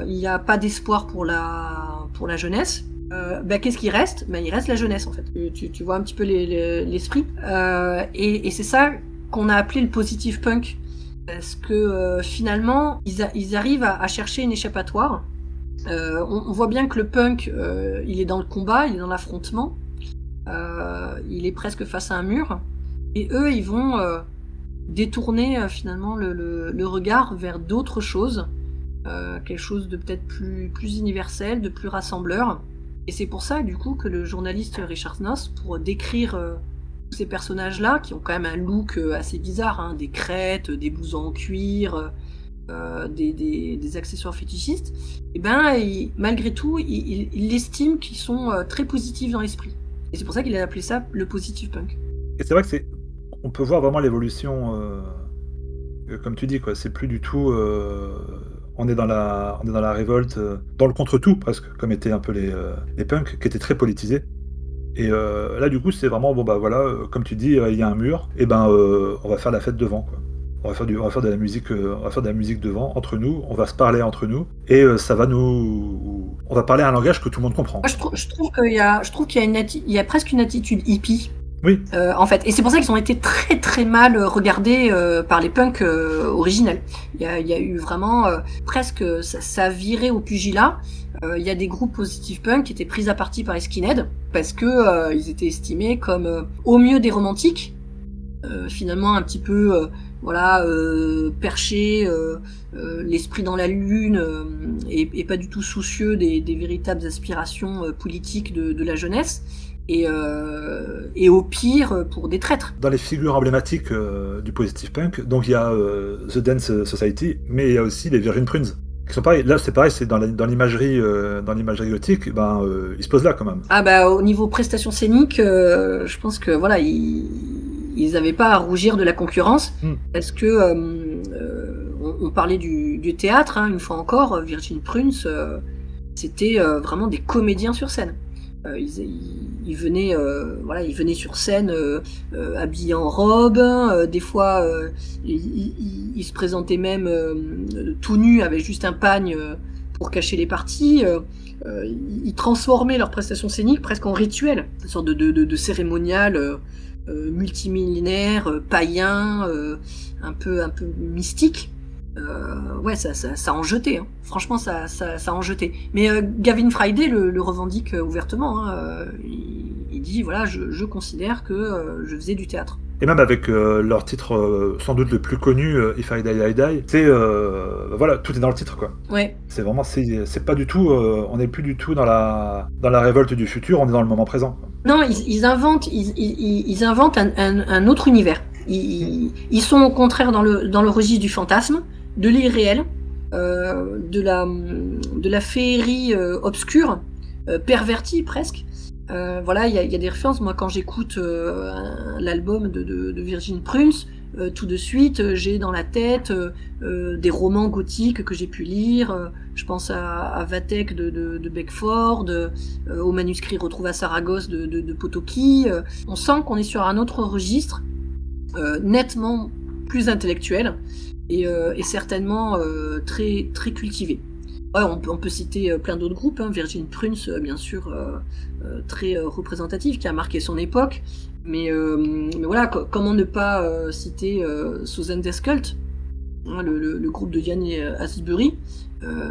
il n'y a pas d'espoir pour la, pour la jeunesse, euh, bah, qu'est-ce qui reste? Bah, Il reste la jeunesse, en fait. Tu, tu- vois un petit peu les- les- l'esprit. Et c'est ça qu'on a appelé le positive punk. Parce que finalement, ils, ils arrivent à chercher une échappatoire. Euh, on, voit bien que le punk, euh, il est dans le combat, il est dans l'affrontement. Euh, il est presque face à un mur. Et eux, ils vont détourner finalement le, regard vers d'autres choses. Quelque chose de peut-être plus, universel, de plus rassembleur. Et c'est pour ça, du coup, que le journaliste Richard Noss, pour décrire tous ces personnages-là, qui ont quand même un look assez bizarre, hein, des crêtes, des blousons en cuir, des accessoires fétichistes, et ben, malgré tout, il, estime qu'ils sont euh, très positifs dans l'esprit. Et c'est pour ça qu'il a appelé ça le positive punk. Et c'est vrai que c'est. On peut voir vraiment l'évolution, euh, comme tu dis, quoi. C'est plus du tout. euh, on est dans la, on est dans la révolte, dans le contre-tout presque, comme étaient un peu les, punks, qui étaient très politisés. Et là, du coup, c'est vraiment bon bah voilà, comme tu dis, il y a un mur, et ben on va faire la fête devant, quoi. On va faire du, on va faire de la musique, euh, on va faire de la musique devant, entre nous. On va se parler entre nous, et euh, ça va nous, on va parler un langage que tout le monde comprend. Moi, je, trou- je trouve qu'il y a, je trouve qu'il y a une atti- il y a presque une attitude hippie Oui, Euh, en fait. Et c'est pour ça qu'ils ont été très très mal regardés par les punks originels. Il y a, il y a eu vraiment presque ça, ça a viré au pugilat. Il y a des groupes positive punk qui étaient pris à partie par les skinheads parce que ils étaient estimés comme au mieux des romantiques, finalement un petit peu voilà euh, perchés, euh, euh, l'esprit dans la lune euh, et, et pas du tout soucieux des, des véritables aspirations euh, politiques de, de la jeunesse et, euh, et au pire euh, pour des traîtres. dans les figures emblématiques euh, du positive punk, donc il y a euh, The Dance Society, mais il y a aussi les Virgin Prunes. Qui sont pareils. Là, c'est pareil, c'est dans l'imagerie, euh, dans l'imagerie gothique, ben, euh, ils se posent là quand même. Ah bah au niveau prestations scéniques, euh, je pense que voilà ils ils avaient pas à rougir de la concurrence Hmm. parce que euh, euh, on, on parlait du, du théâtre hein, une fois encore, Virgin Prunes, euh, c'était euh, vraiment des comédiens sur scène. Ils, ils- ils venaient voilà ils venaient sur scène habillés en robe, des fois ils, se présentaient même tout nus avec juste un pagne pour cacher les parties. ils ils transformaient leurs prestations scéniques presque en rituel, une sorte de, de, de, de cérémonial euh, multimillénaire, euh, païen, euh, un peu un peu mystique. Euh, ouais, ça, ça, ça en jetait. hein. Franchement, ça, ça, ça en jetait. Mais Gavin Friday le, revendique ouvertement. hein. Il, il dit voilà, je, je considère que je faisais du théâtre. Et même avec euh, leur titre euh, sans doute le plus connu, euh, If I Die, I Die, c'est voilà, tout est dans le titre quoi. Ouais, C'est vraiment, c'est pas du tout, on n'est plus du tout dans la dans la révolte du futur, on est dans le moment présent. Non, ils, ils inventent, ils, ils, ils inventent un, un, un autre univers. Ils, sont au contraire dans le, dans le registre du fantasme, de l'irréel, euh, de, la, de la féerie euh, obscure, euh, pervertie presque. Euh, voilà, il y a, des références. Moi, quand j'écoute euh, l'album de, Virgin Prunes, euh, tout de suite, j'ai dans la tête des romans gothiques que j'ai pu lire. Je pense à, à Vathek de, Beckford, au manuscrit retrouvé à Saragosse de, de. Euh, on sent qu'on est sur un autre registre, nettement plus intellectuel et, et certainement très, très cultivé. On, peut, citer euh, plein d'autres groupes, hein, Virgin Prunes, euh, bien sûr, euh, très représentatif, qui a marqué son époque. Mais, voilà, co- comment ne pas citer Susan Descult, hein, le, groupe de Yann Asbury,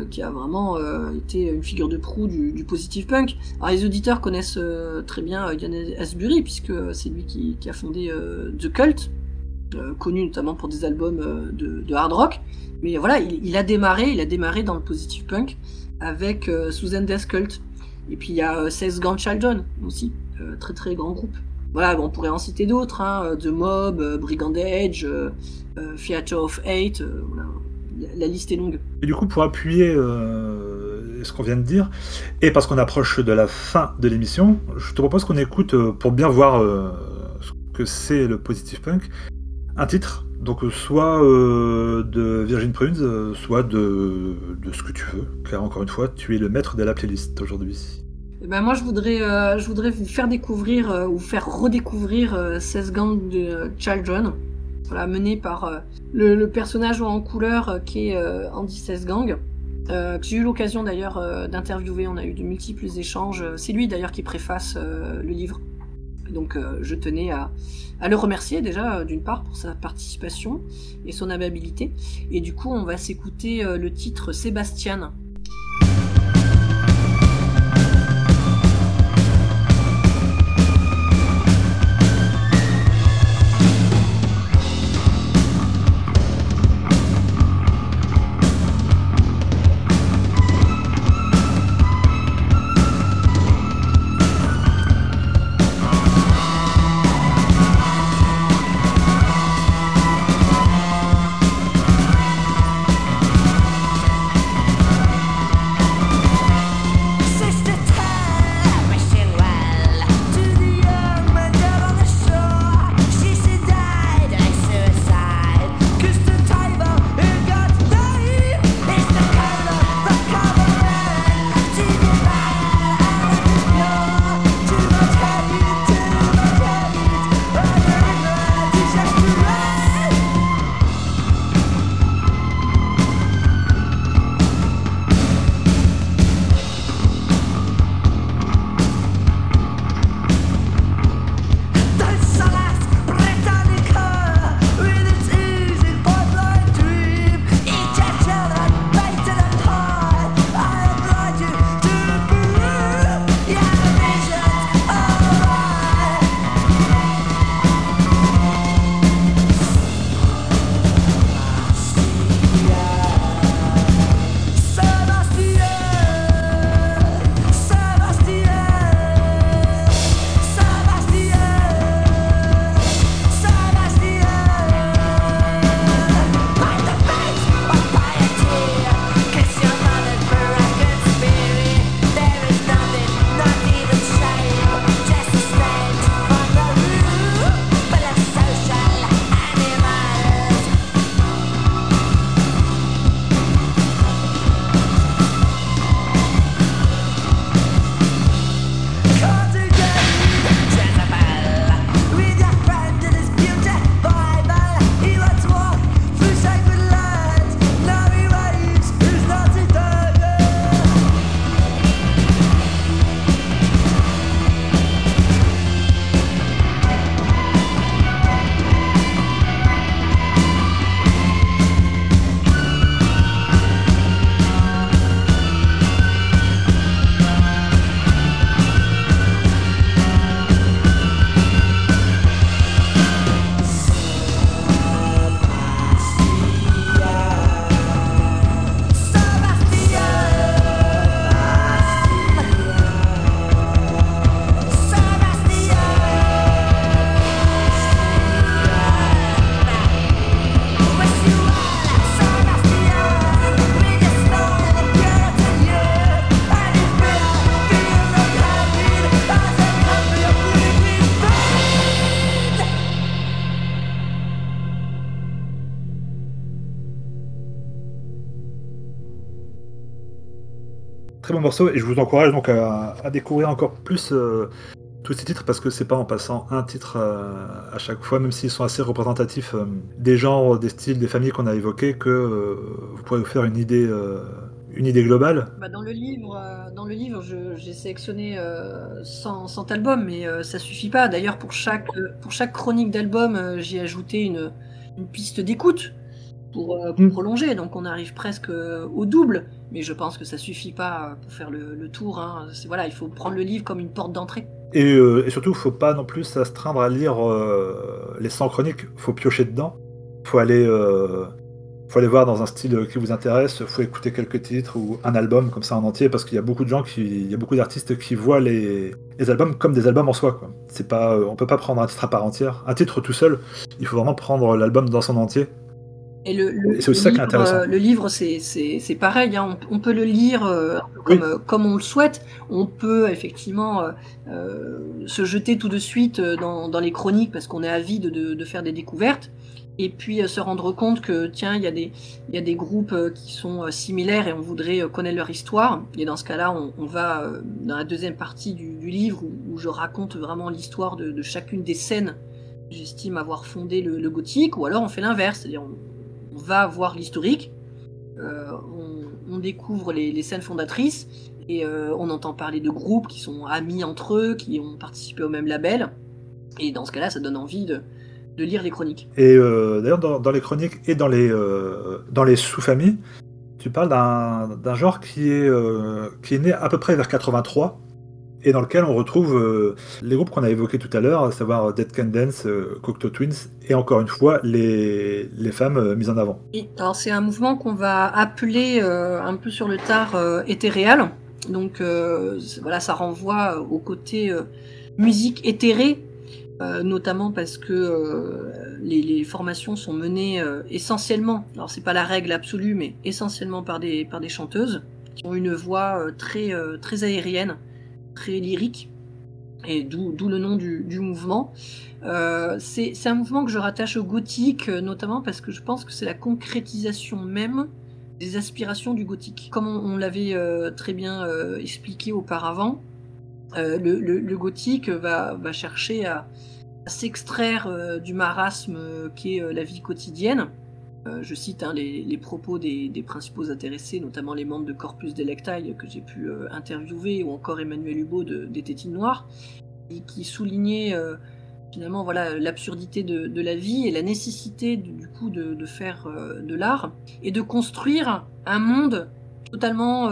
qui a vraiment été une figure de proue du, du positive punk. Alors les auditeurs connaissent très bien Yann Asbury, puisque c'est lui qui, qui a fondé The Cult, connu notamment pour des albums euh, de, hard rock. Mais voilà, il, a démarré, il a démarré dans le positive punk avec euh, Susan Death Cult. Et puis il y a euh, Seth Children aussi, euh, très très grand groupe. Voilà, on pourrait en citer d'autres, hein, euh, The Mob, euh, Brigand Edge, euh, euh, Theater of Hate, euh, la, liste est longue. Et du coup, pour appuyer euh, ce qu'on vient de dire, et parce qu'on approche de la fin de l'émission, je te propose qu'on écoute, euh, pour bien voir euh, ce que c'est le positive punk, un titre. Donc euh, soit euh, de Virgin Prunes, euh, soit de, ce que tu veux, car encore une fois, tu es le maître de la playlist aujourd'hui. Eh ben moi, je voudrais, je voudrais vous faire découvrir ou faire redécouvrir euh, 16 gangs de Children, voilà, mené par le, personnage en couleur qui est Andy 16 Gang. que j'ai eu l'occasion d'ailleurs d'interviewer. On a eu de multiples échanges. C'est lui d'ailleurs qui préface le livre. Donc euh, je tenais à, le remercier déjà euh, d'une part pour sa participation et son amabilité. Et du coup, on va s'écouter euh, le titre Sébastien. Et je vous encourage donc à, découvrir encore plus euh, tous ces titres parce que c'est pas en passant un titre euh, à chaque fois, même s'ils sont assez représentatifs euh, des genres, des styles, des familles qu'on a évoqués, que vous pourrez vous faire une idée, globale. Bah, dans le livre, j'ai sélectionné euh, 100, 100 albums, mais ça suffit pas. D'ailleurs, pour chaque, chronique d'album, j'ai ajouté une piste d'écoute pour, euh, pour Mm. prolonger. Donc, on arrive presque euh, au double. Mais je pense que ça suffit pas euh, pour faire le, le tour. hein. C'est- Voilà, il faut prendre le livre comme une porte d'entrée. Et, euh, et surtout, faut pas non plus s'astreindre à lire euh, les 100 chroniques, faut piocher dedans. Faut aller, euh, faut aller voir dans un style qui vous intéresse, faut écouter quelques titres ou un album comme ça en entier, parce qu'il y a beaucoup de gens qui, il y a beaucoup d'artistes qui voient les, les albums comme des albums en soi. C'est pas, on peut pas prendre un titre à part entière, un titre tout seul. Il faut vraiment prendre l'album dans son entier. Et le, c'est aussi ça qui est livre, intéressant. euh, le livre, c'est- pareil. hein. On, on peut le lire euh, comme, Oui. euh, comme on le souhaite. On peut effectivement euh, se jeter tout de suite dans, dans les chroniques parce qu'on est avide de, de faire des découvertes. Et puis euh, se rendre compte que tiens, il y a des, il y a des groupes qui sont similaires et on voudrait connaître leur histoire. Et dans ce cas-là, on, on va dans la deuxième partie du, du livre où, où je raconte vraiment l'histoire de, de chacune des scènes j'estime avoir fondé le, le gothique. Ou alors on fait l'inverse, c'est-à-dire on va voir l'historique, euh, on, découvre les, scènes fondatrices et euh, on entend parler de groupes qui sont amis entre eux, qui ont participé au même label. Et dans ce cas-là, ça donne envie de, lire les chroniques. Et euh, d'ailleurs, dans, les chroniques et dans les, sous-familles, tu parles d'un genre qui est, qui est né à peu près vers 83 et dans lequel on retrouve euh, les groupes qu'on a évoqués tout à l'heure, à savoir Dead Can Dance, euh, Cocteau Twins et encore une fois les, femmes euh, mises en avant. Alors c'est un mouvement qu'on va appeler un peu sur le tard éthéréal. Donc voilà, ça renvoie au côté musique éthérée, notamment parce que les, les formations sont menées essentiellement, alors c'est pas la règle absolue, mais essentiellement par des par des chanteuses qui ont une voix très très aérienne, très lyrique, et d'où le nom du, mouvement. Euh, c'est un mouvement que je rattache au gothique, euh, notamment parce que je pense que c'est la concrétisation même des aspirations du gothique. Comme on, l'avait euh, très bien expliqué auparavant, le, gothique va, chercher à, à s'extraire du marasme qu'est la vie quotidienne. Euh, je cite hein, les, propos des, principaux intéressés, notamment les membres de Corpus Delectae que j'ai pu euh, interviewer, ou encore Emmanuel Hubo de, des Tétines Noires, et qui soulignait euh, finalement voilà l'absurdité de, la vie et la nécessité du, coup de, faire de l'art et de construire un monde totalement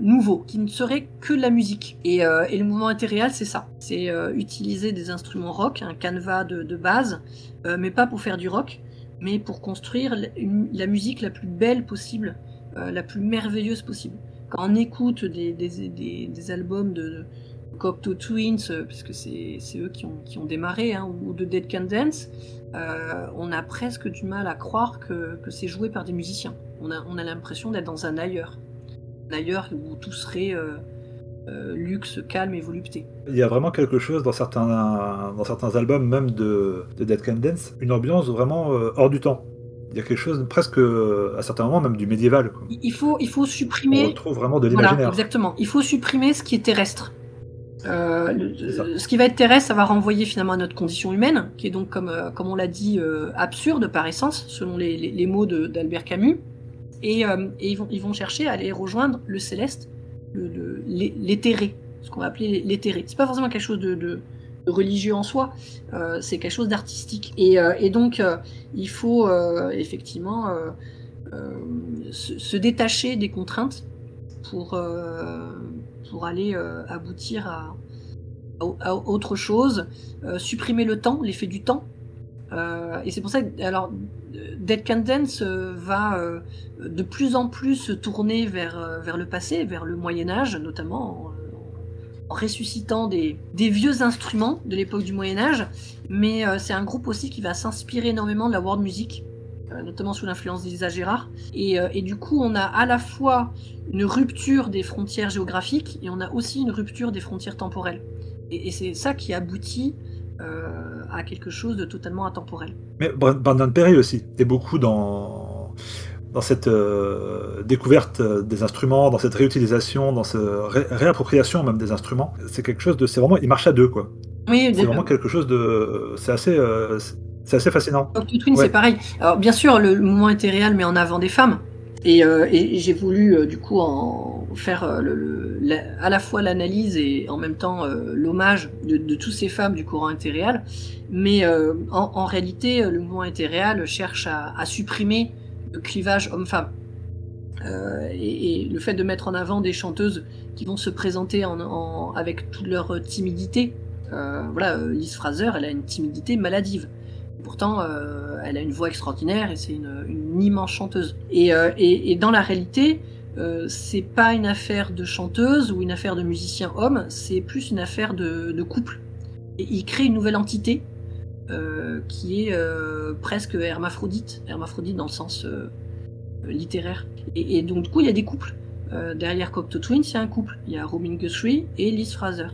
nouveau qui ne serait que de la musique. Et, le mouvement intérieur c'est ça. C'est utiliser des instruments rock un canevas de, base mais pas pour faire du rock mais pour construire la, musique la plus belle possible euh, la plus merveilleuse possible quand on écoute des, albums de Cocteau Twins, euh, puisque c'est eux qui ont, démarré, hein, ou de Dead Can Dance, euh, on a presque du mal à croire que, c'est joué par des musiciens. On a, on a l'impression d'être dans un ailleurs. Un ailleurs où tout serait euh, luxe, calme et volupté. Il y a vraiment quelque chose dans certains, dans certains albums, même de, de Dead Can Dance, une ambiance vraiment euh, hors du temps. Il y a quelque chose presque, euh, à certains moments, même du médiéval. quoi. Il faut, il faut On supprimer retrouve vraiment de Voilà, l'imaginaire. exactement. Il faut supprimer ce qui est terrestre. Euh, le- ce qui va être terrestre, ça va renvoyer finalement à notre condition humaine, qui est donc, comme, euh, comme on l'a dit, euh, absurde par essence, selon les, les- les mots d'Albert Camus. Et, euh, et ils, vont, ils vont chercher à aller rejoindre le céleste, l'éthéré, ce qu'on va appeler l'éthéré. C'est pas forcément quelque chose de, religieux en soi, euh, c'est quelque chose d'artistique. Et, euh, donc, euh, il faut effectivement se, détacher des contraintes pour, pour aller aboutir à, autre chose, supprimer le temps, l'effet du temps. Euh, et c'est pour ça que alors, Dead Can Dance euh, va euh, de plus en plus se tourner vers, vers le passé, vers le Moyen Âge notamment, en, ressuscitant des, des vieux instruments de l'époque du Moyen Âge. Mais c'est un groupe aussi qui va s'inspirer énormément de la world music, notamment sous l'influence d'Elisa Gérard. Et, du coup, on a à la fois une rupture des frontières géographiques et on a aussi une rupture des frontières temporelles. Et c'est ça qui aboutit euh, à quelque chose de totalement intemporel. Mais Bra- Brandon Perry aussi est beaucoup dans, dans cette euh, découverte des instruments, dans cette réutilisation, dans cette ré- réappropriation même des instruments. C'est quelque chose de. C'est vraiment. Il marche à deux, quoi. Oui, C'est vraiment quelque chose de. C'est assez. euh, c'est assez fascinant. Twin, Ouais. c'est pareil. Alors, bien sûr, le, mouvement éthéréal met en avant des femmes. Et, et j'ai voulu, du coup, en faire euh, à la fois l'analyse et en même temps euh, l'hommage de, de toutes ces femmes du courant éthéréal. Mais euh, en, réalité, le mouvement éthéréal cherche à, supprimer le clivage homme-femme. Et, le fait de mettre en avant des chanteuses qui vont se présenter en, en- avec toute leur timidité. Euh, voilà, Liz Fraser, elle a une timidité maladive. Pourtant, elle a une voix extraordinaire et c'est une, immense chanteuse. Et dans la réalité, euh, c'est pas une affaire de chanteuse ou une affaire de musicien homme, c'est plus une affaire de, couple. Et il crée une nouvelle entité euh, qui est euh, presque hermaphrodite, hermaphrodite dans le sens littéraire. Et, donc du coup, il y a des couples. Derrière Cocteau Twins, il y a un couple. Il y a Robin Guthrie et Liz Fraser.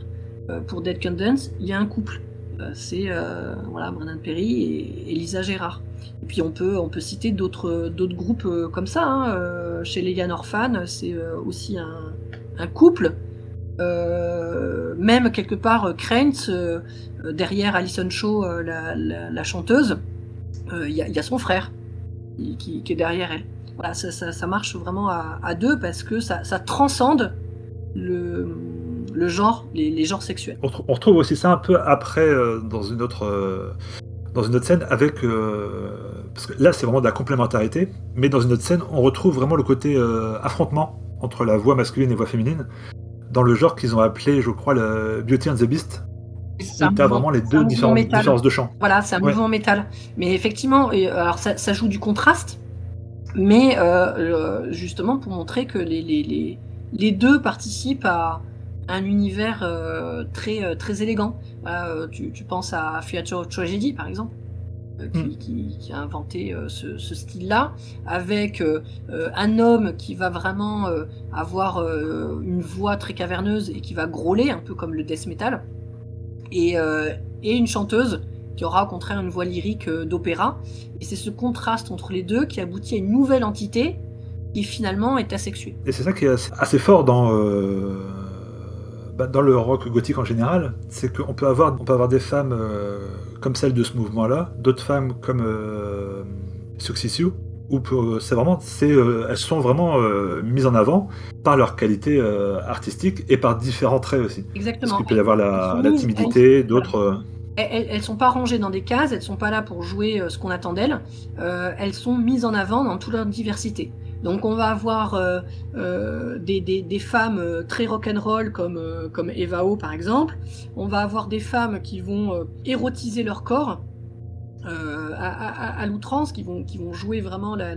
Pour Dead Can Dance, il y a un couple. Euh, c'est euh, voilà, Brennan Perry et Elisa Gérard. Et puis on peut, on peut citer d'autres groupes euh, comme ça. hein. Chez les Yann Orphan, c'est aussi un, couple. Même quelque part, euh, derrière Alison Shaw, la, chanteuse, il y, a- son frère qui, est derrière elle. ça, marche vraiment à, à deux parce que ça, ça transcende le, le genre, les, les genres sexuels. On, retrouve- on retrouve aussi ça un peu après euh, dans une autre euh, dans une autre scène avec euh, parce que là c'est vraiment de la complémentarité, mais dans une autre scène on retrouve vraiment le côté euh, affrontement entre la voix masculine et la voix féminine dans le genre qu'ils ont appelé, je crois, le Beauty and the Beast. C'est un Où t'as mouvement- vraiment les c'est un deux mouvement différentes métal. différences de chant. Voilà, c'est un Ouais. mouvement métal. Mais effectivement, et, alors ça, ça joue du contraste, mais euh, justement pour montrer que les, les, les, les deux participent à un univers euh, très, euh, très élégant. Voilà, euh, tu, tu penses à Theatre Tragedy, par exemple, qui, Mm. qui- qui a inventé ce, ce style-là, avec un homme qui va vraiment avoir une voix très caverneuse et qui va grôler, un peu comme le death metal, et, et une chanteuse qui aura au contraire une voix lyrique d'opéra. Et c'est ce contraste entre les deux qui aboutit à une nouvelle entité qui finalement est asexuée. Et c'est ça qui est assez, assez fort dans, euh, bah, dans le rock gothique en général, c'est qu'on peut avoir, on peut avoir des femmes euh, comme celle de ce mouvement-là, d'autres femmes comme euh, où peut- c'est vraiment, c'est, euh, elles sont vraiment euh, mises en avant par leur qualité euh, artistique et par différents traits aussi. Parce Exactement. qu'il peut y avoir la, timidité, d'autres. euh, Elles, elles, sont pas rangées dans des cases, elles sont pas là pour jouer euh, ce qu'on attend d'elles. Euh, elles sont mises en avant dans toute leur diversité. Donc on va avoir euh, euh, des, des, femmes euh, très rock'n'roll comme, euh, comme Eva O par exemple. On va avoir des femmes qui vont érotiser leur corps à, l'outrance, qui vont, qui vont jouer vraiment la,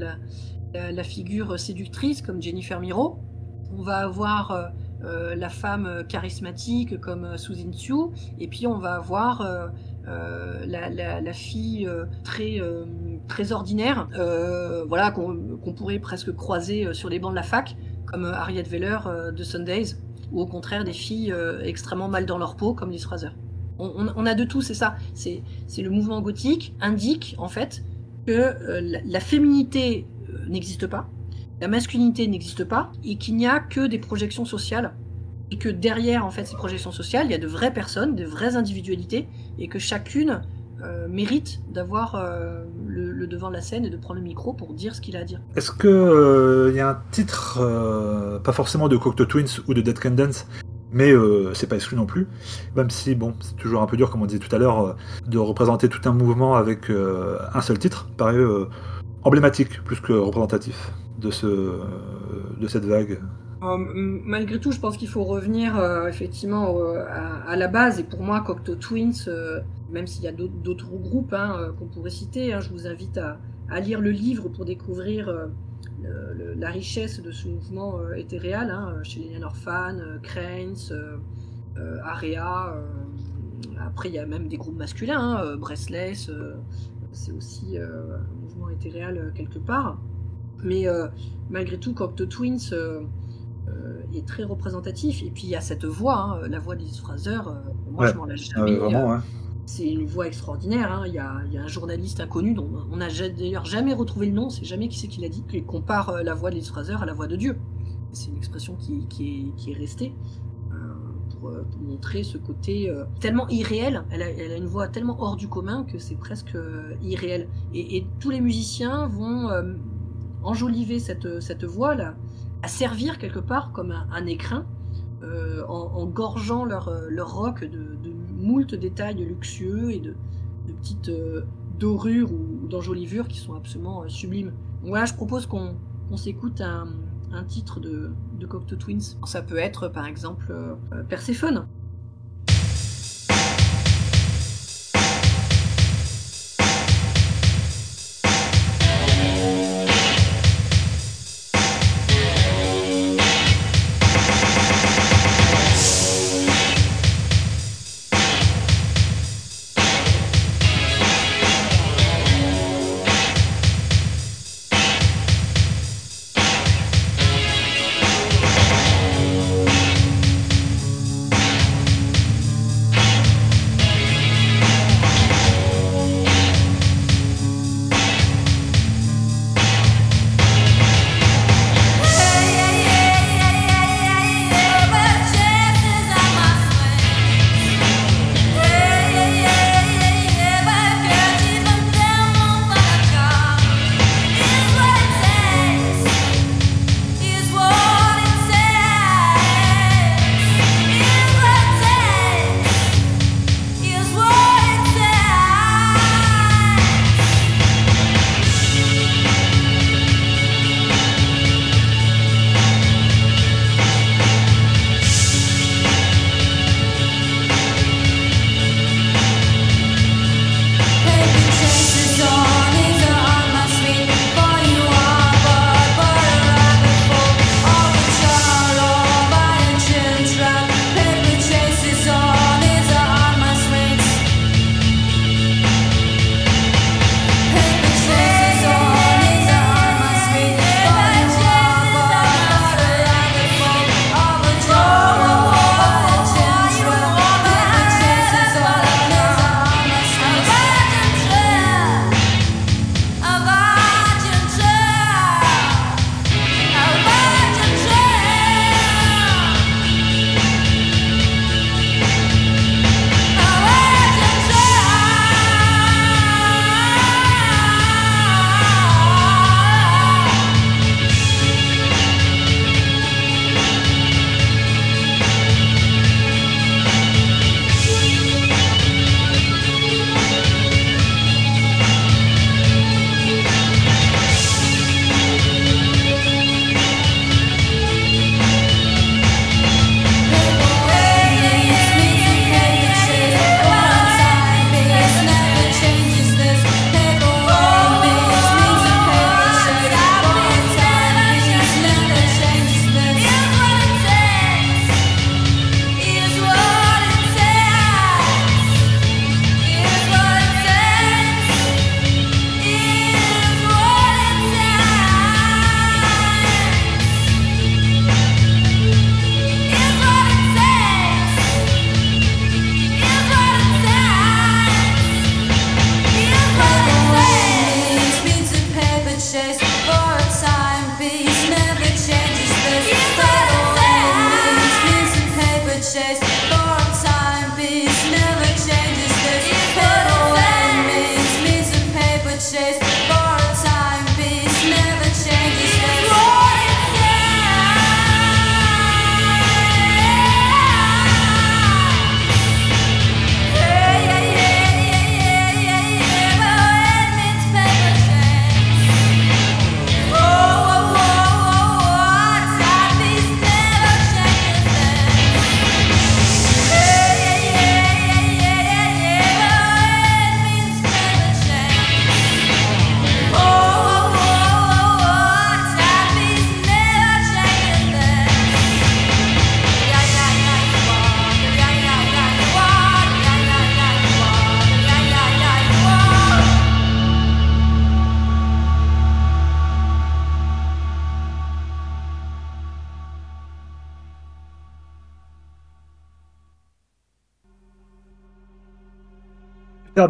la, figure séductrice comme Jennifer Miro. On va avoir la femme charismatique comme Susan Tzu, et puis on va avoir la, la- fille très, très ordinaire, euh, voilà, qu'on pourrait presque croiser euh, sur les bancs de la fac, comme euh, Harriet Veller euh, de Sundays, ou au contraire des filles extrêmement mal dans leur peau, comme Liz Fraser. On, a de tout, c'est ça. C'est le mouvement gothique indique en fait que la, féminité n'existe pas, la masculinité n'existe pas, et qu'il n'y a que des projections sociales et que derrière en fait ces projections sociales, il y a de vraies personnes, de vraies individualités, et que chacune mérite d'avoir le, devant de la scène et de prendre le micro pour dire ce qu'il a à dire. Est-ce que euh, y a un titre, euh, pas forcément de Cocteau Twins ou de Dead Can Dance, mais euh, c'est pas exclu non plus, même si bon, c'est toujours un peu dur, comme on disait tout à l'heure, euh, de représenter tout un mouvement avec un seul titre, paraît emblématique plus que représentatif de cette vague. Malgré tout, je pense qu'il faut revenir euh, effectivement à, la base. Et pour moi, Cocteau Twins, euh, même s'il y a d'autres groupes hein, euh, qu'on pourrait citer, hein, je vous invite à, lire le livre pour découvrir la richesse de ce mouvement éthéréal hein, chez les Orphan, Cranes, Area. après, il y a même des groupes masculins, Breathless, c'est aussi un mouvement éthéréal quelque part. Mais malgré tout, Cocteau Twins est très représentatif. Et puis il y a cette voix, hein, la voix d'Isis Fraser, euh, moi Ouais. je m'en lâche Euh, jamais. vraiment, euh, ouais. c'est une voix extraordinaire. hein. Il, y a, il y a un journaliste inconnu dont on n'a d'ailleurs jamais retrouvé le nom, c'est jamais qui c'est qui l'a dit, qui compare euh, la voix d'Isis Fraser à la voix de Dieu. C'est une expression qui, qui est, qui est restée. Pour, pour montrer ce côté tellement irréel, elle a, elle a une voix tellement hors du commun que c'est presque irréel. Et, et tous les musiciens vont enjoliver cette, cette voix-là, à servir quelque part comme un, écrin, euh, en, gorgeant leur, euh, leur rock de, moult détails luxueux et de, petites euh, dorures ou, d'enjolivures qui sont absolument sublimes. Donc voilà, je propose qu'on s'écoute un, un titre de, de Cocteau Twins. Ça peut être par exemple Perséphone.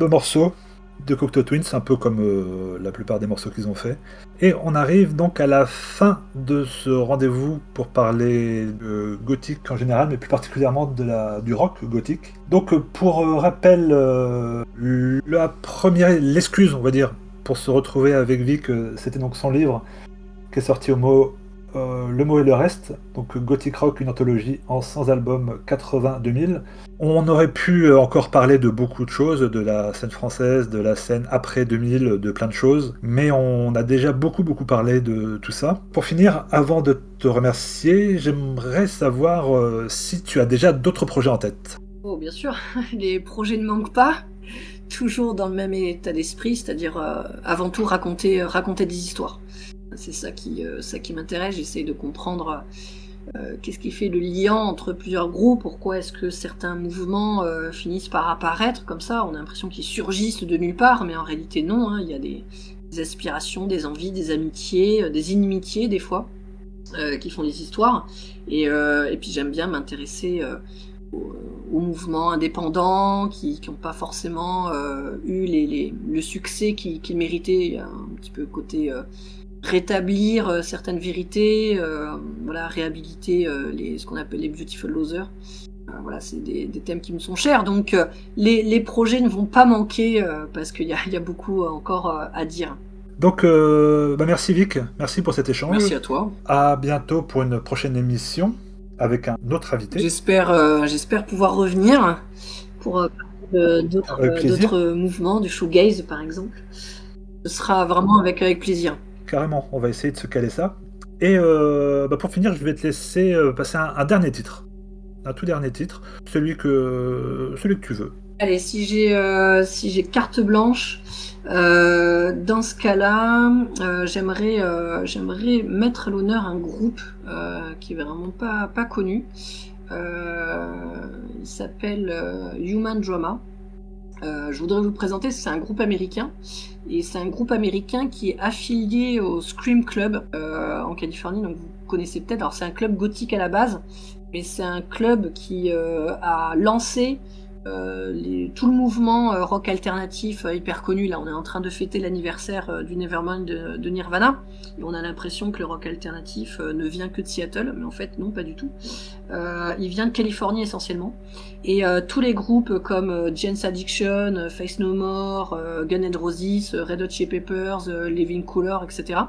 Morceau de Cocteau Twins, un peu comme euh, la plupart des morceaux qu'ils ont fait. Et on arrive donc à la fin de ce rendez-vous pour parler gothique en général, mais plus particulièrement du rock gothique. Donc euh, pour euh, rappel, la première, l'excuse on va dire, pour se retrouver avec Vic, c'était donc son livre qui est sorti au mot euh, Le mot et le reste, donc Gothic Rock, une anthologie en 100 albums 80-2000. On aurait pu euh, encore parler de beaucoup de choses, de la scène française, de la scène après 2000, de plein de choses, mais on a déjà beaucoup beaucoup parlé de tout ça. Pour finir, avant de te remercier, j'aimerais savoir euh, si tu as déjà d'autres projets en tête. Oh, bien sûr, les projets ne manquent pas. Toujours dans le même état d'esprit, c'est-à-dire avant tout raconter, raconter des histoires. C'est ça qui, euh, ça qui m'intéresse. J'essaye de comprendre euh, qu'est-ce qui fait le lien entre plusieurs groupes. Pourquoi est-ce que certains mouvements euh, finissent par apparaître comme ça On a l'impression qu'ils surgissent de nulle part, mais en réalité non. hein. Il y a des, aspirations, des envies, des amitiés, des inimitiés des fois qui font des histoires. Et, et puis j'aime bien m'intéresser aux, mouvements indépendants qui n'ont pas forcément eu les, le succès qu'ils méritaient. Un petit peu côté rétablir euh, certaines vérités, euh, voilà, réhabiliter euh, les, ce qu'on appelle les beautiful losers. Voilà, c'est des, des thèmes qui me sont chers. Donc les, les projets ne vont pas manquer parce qu'il y y a beaucoup encore à dire. Donc euh, bah merci Vic, merci pour cet échange. Merci à toi. À bientôt pour une prochaine émission avec un autre invité. J'espère, euh, j'espère pouvoir revenir pour euh, d'autres, mouvements, du shoegaze par exemple. Ce sera vraiment avec, avec plaisir. Carrément, on va essayer de se caler ça. Et euh, bah, pour finir, je vais te laisser euh, passer un, dernier titre. Un tout dernier titre. Celui que, celui que tu veux. Allez, si j'ai euh, carte blanche, dans ce cas-là, j'aimerais mettre à l'honneur un groupe qui est vraiment pas pas connu. Il s'appelle Human Drama. Je voudrais vous présenter, c'est un groupe américain et c'est un groupe américain qui est affilié au Scream Club euh, en Californie, donc vous connaissez peut-être. Alors c'est un club gothique à la base, mais c'est un club qui euh, a lancé les- tout le mouvement euh, rock alternatif euh, hyper connu. Là, on est en train de fêter l'anniversaire euh, du Nevermind de, Nirvana. Et on a l'impression que le rock alternatif euh, ne vient que de Seattle, mais en fait, non, pas du tout. Euh, il vient de Californie essentiellement. Et euh, tous les groupes comme euh, Jane's Addiction, euh, Face No More, euh, Gun N' Roses, euh, Red Hot Chili Peppers, euh, Living Colour, etc.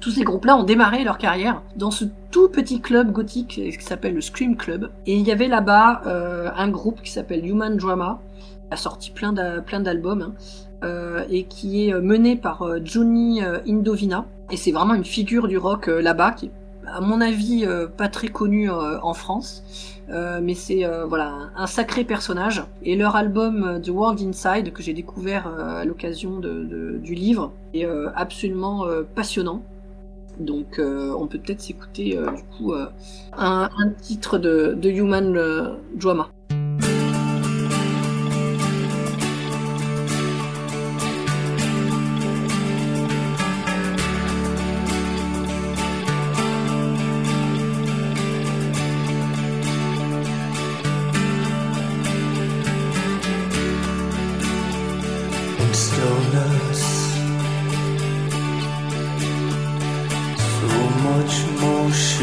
Tous ces groupes-là ont démarré leur carrière dans ce tout petit club gothique qui s'appelle le Scream Club. Et il y avait là-bas euh, un groupe qui s'appelle Human Drama, qui a sorti plein d'a- plein d'albums, hein, euh, et qui est euh, mené par Johnny Indovina. Et c'est vraiment une figure du rock là-bas, qui est, à mon avis, pas très connue euh, en France. Mais c'est voilà un, sacré personnage. Et leur album The World Inside, que j'ai découvert à l'occasion du livre, est absolument passionnant. Donc euh, on peut peut-être s'écouter euh, du coup euh, un, un titre de, de Human Drama.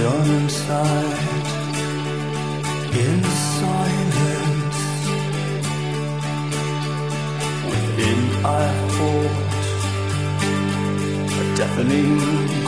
Motion inside, in silence. Within I hold a deafening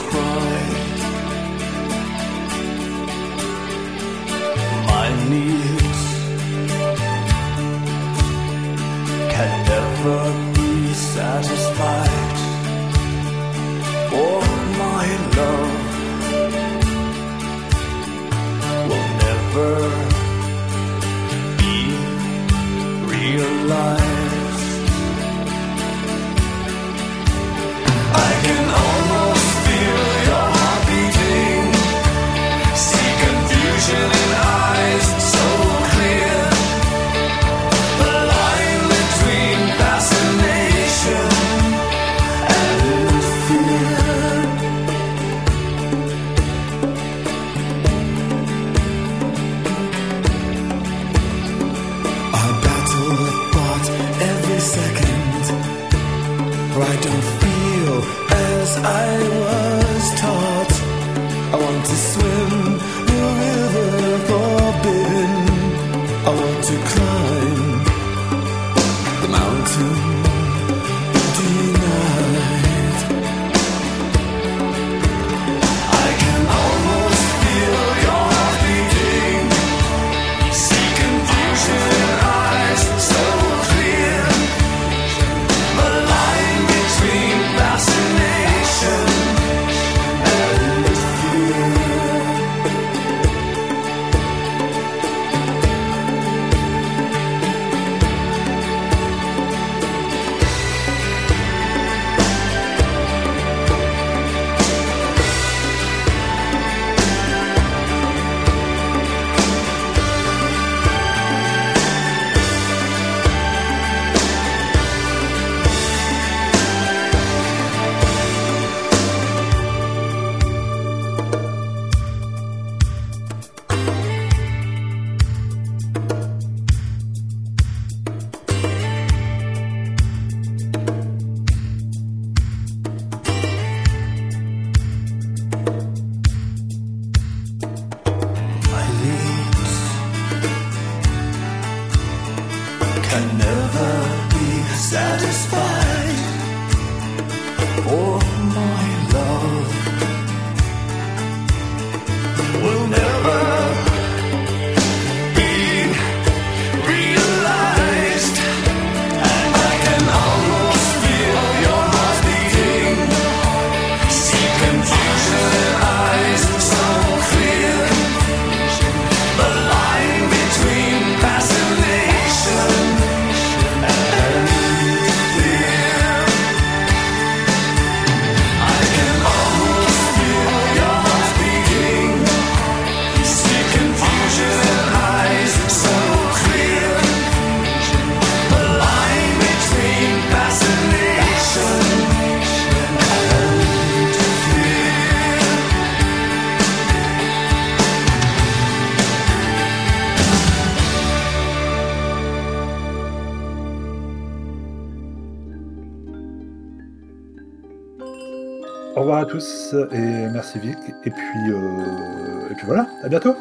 Et merci Vic. Et puis, euh, et puis voilà, à bientôt.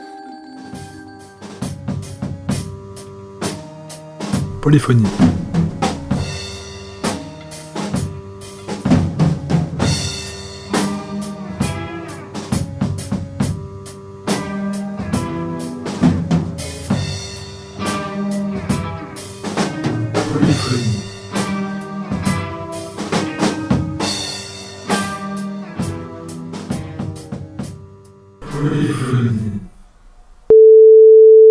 Polyphonie.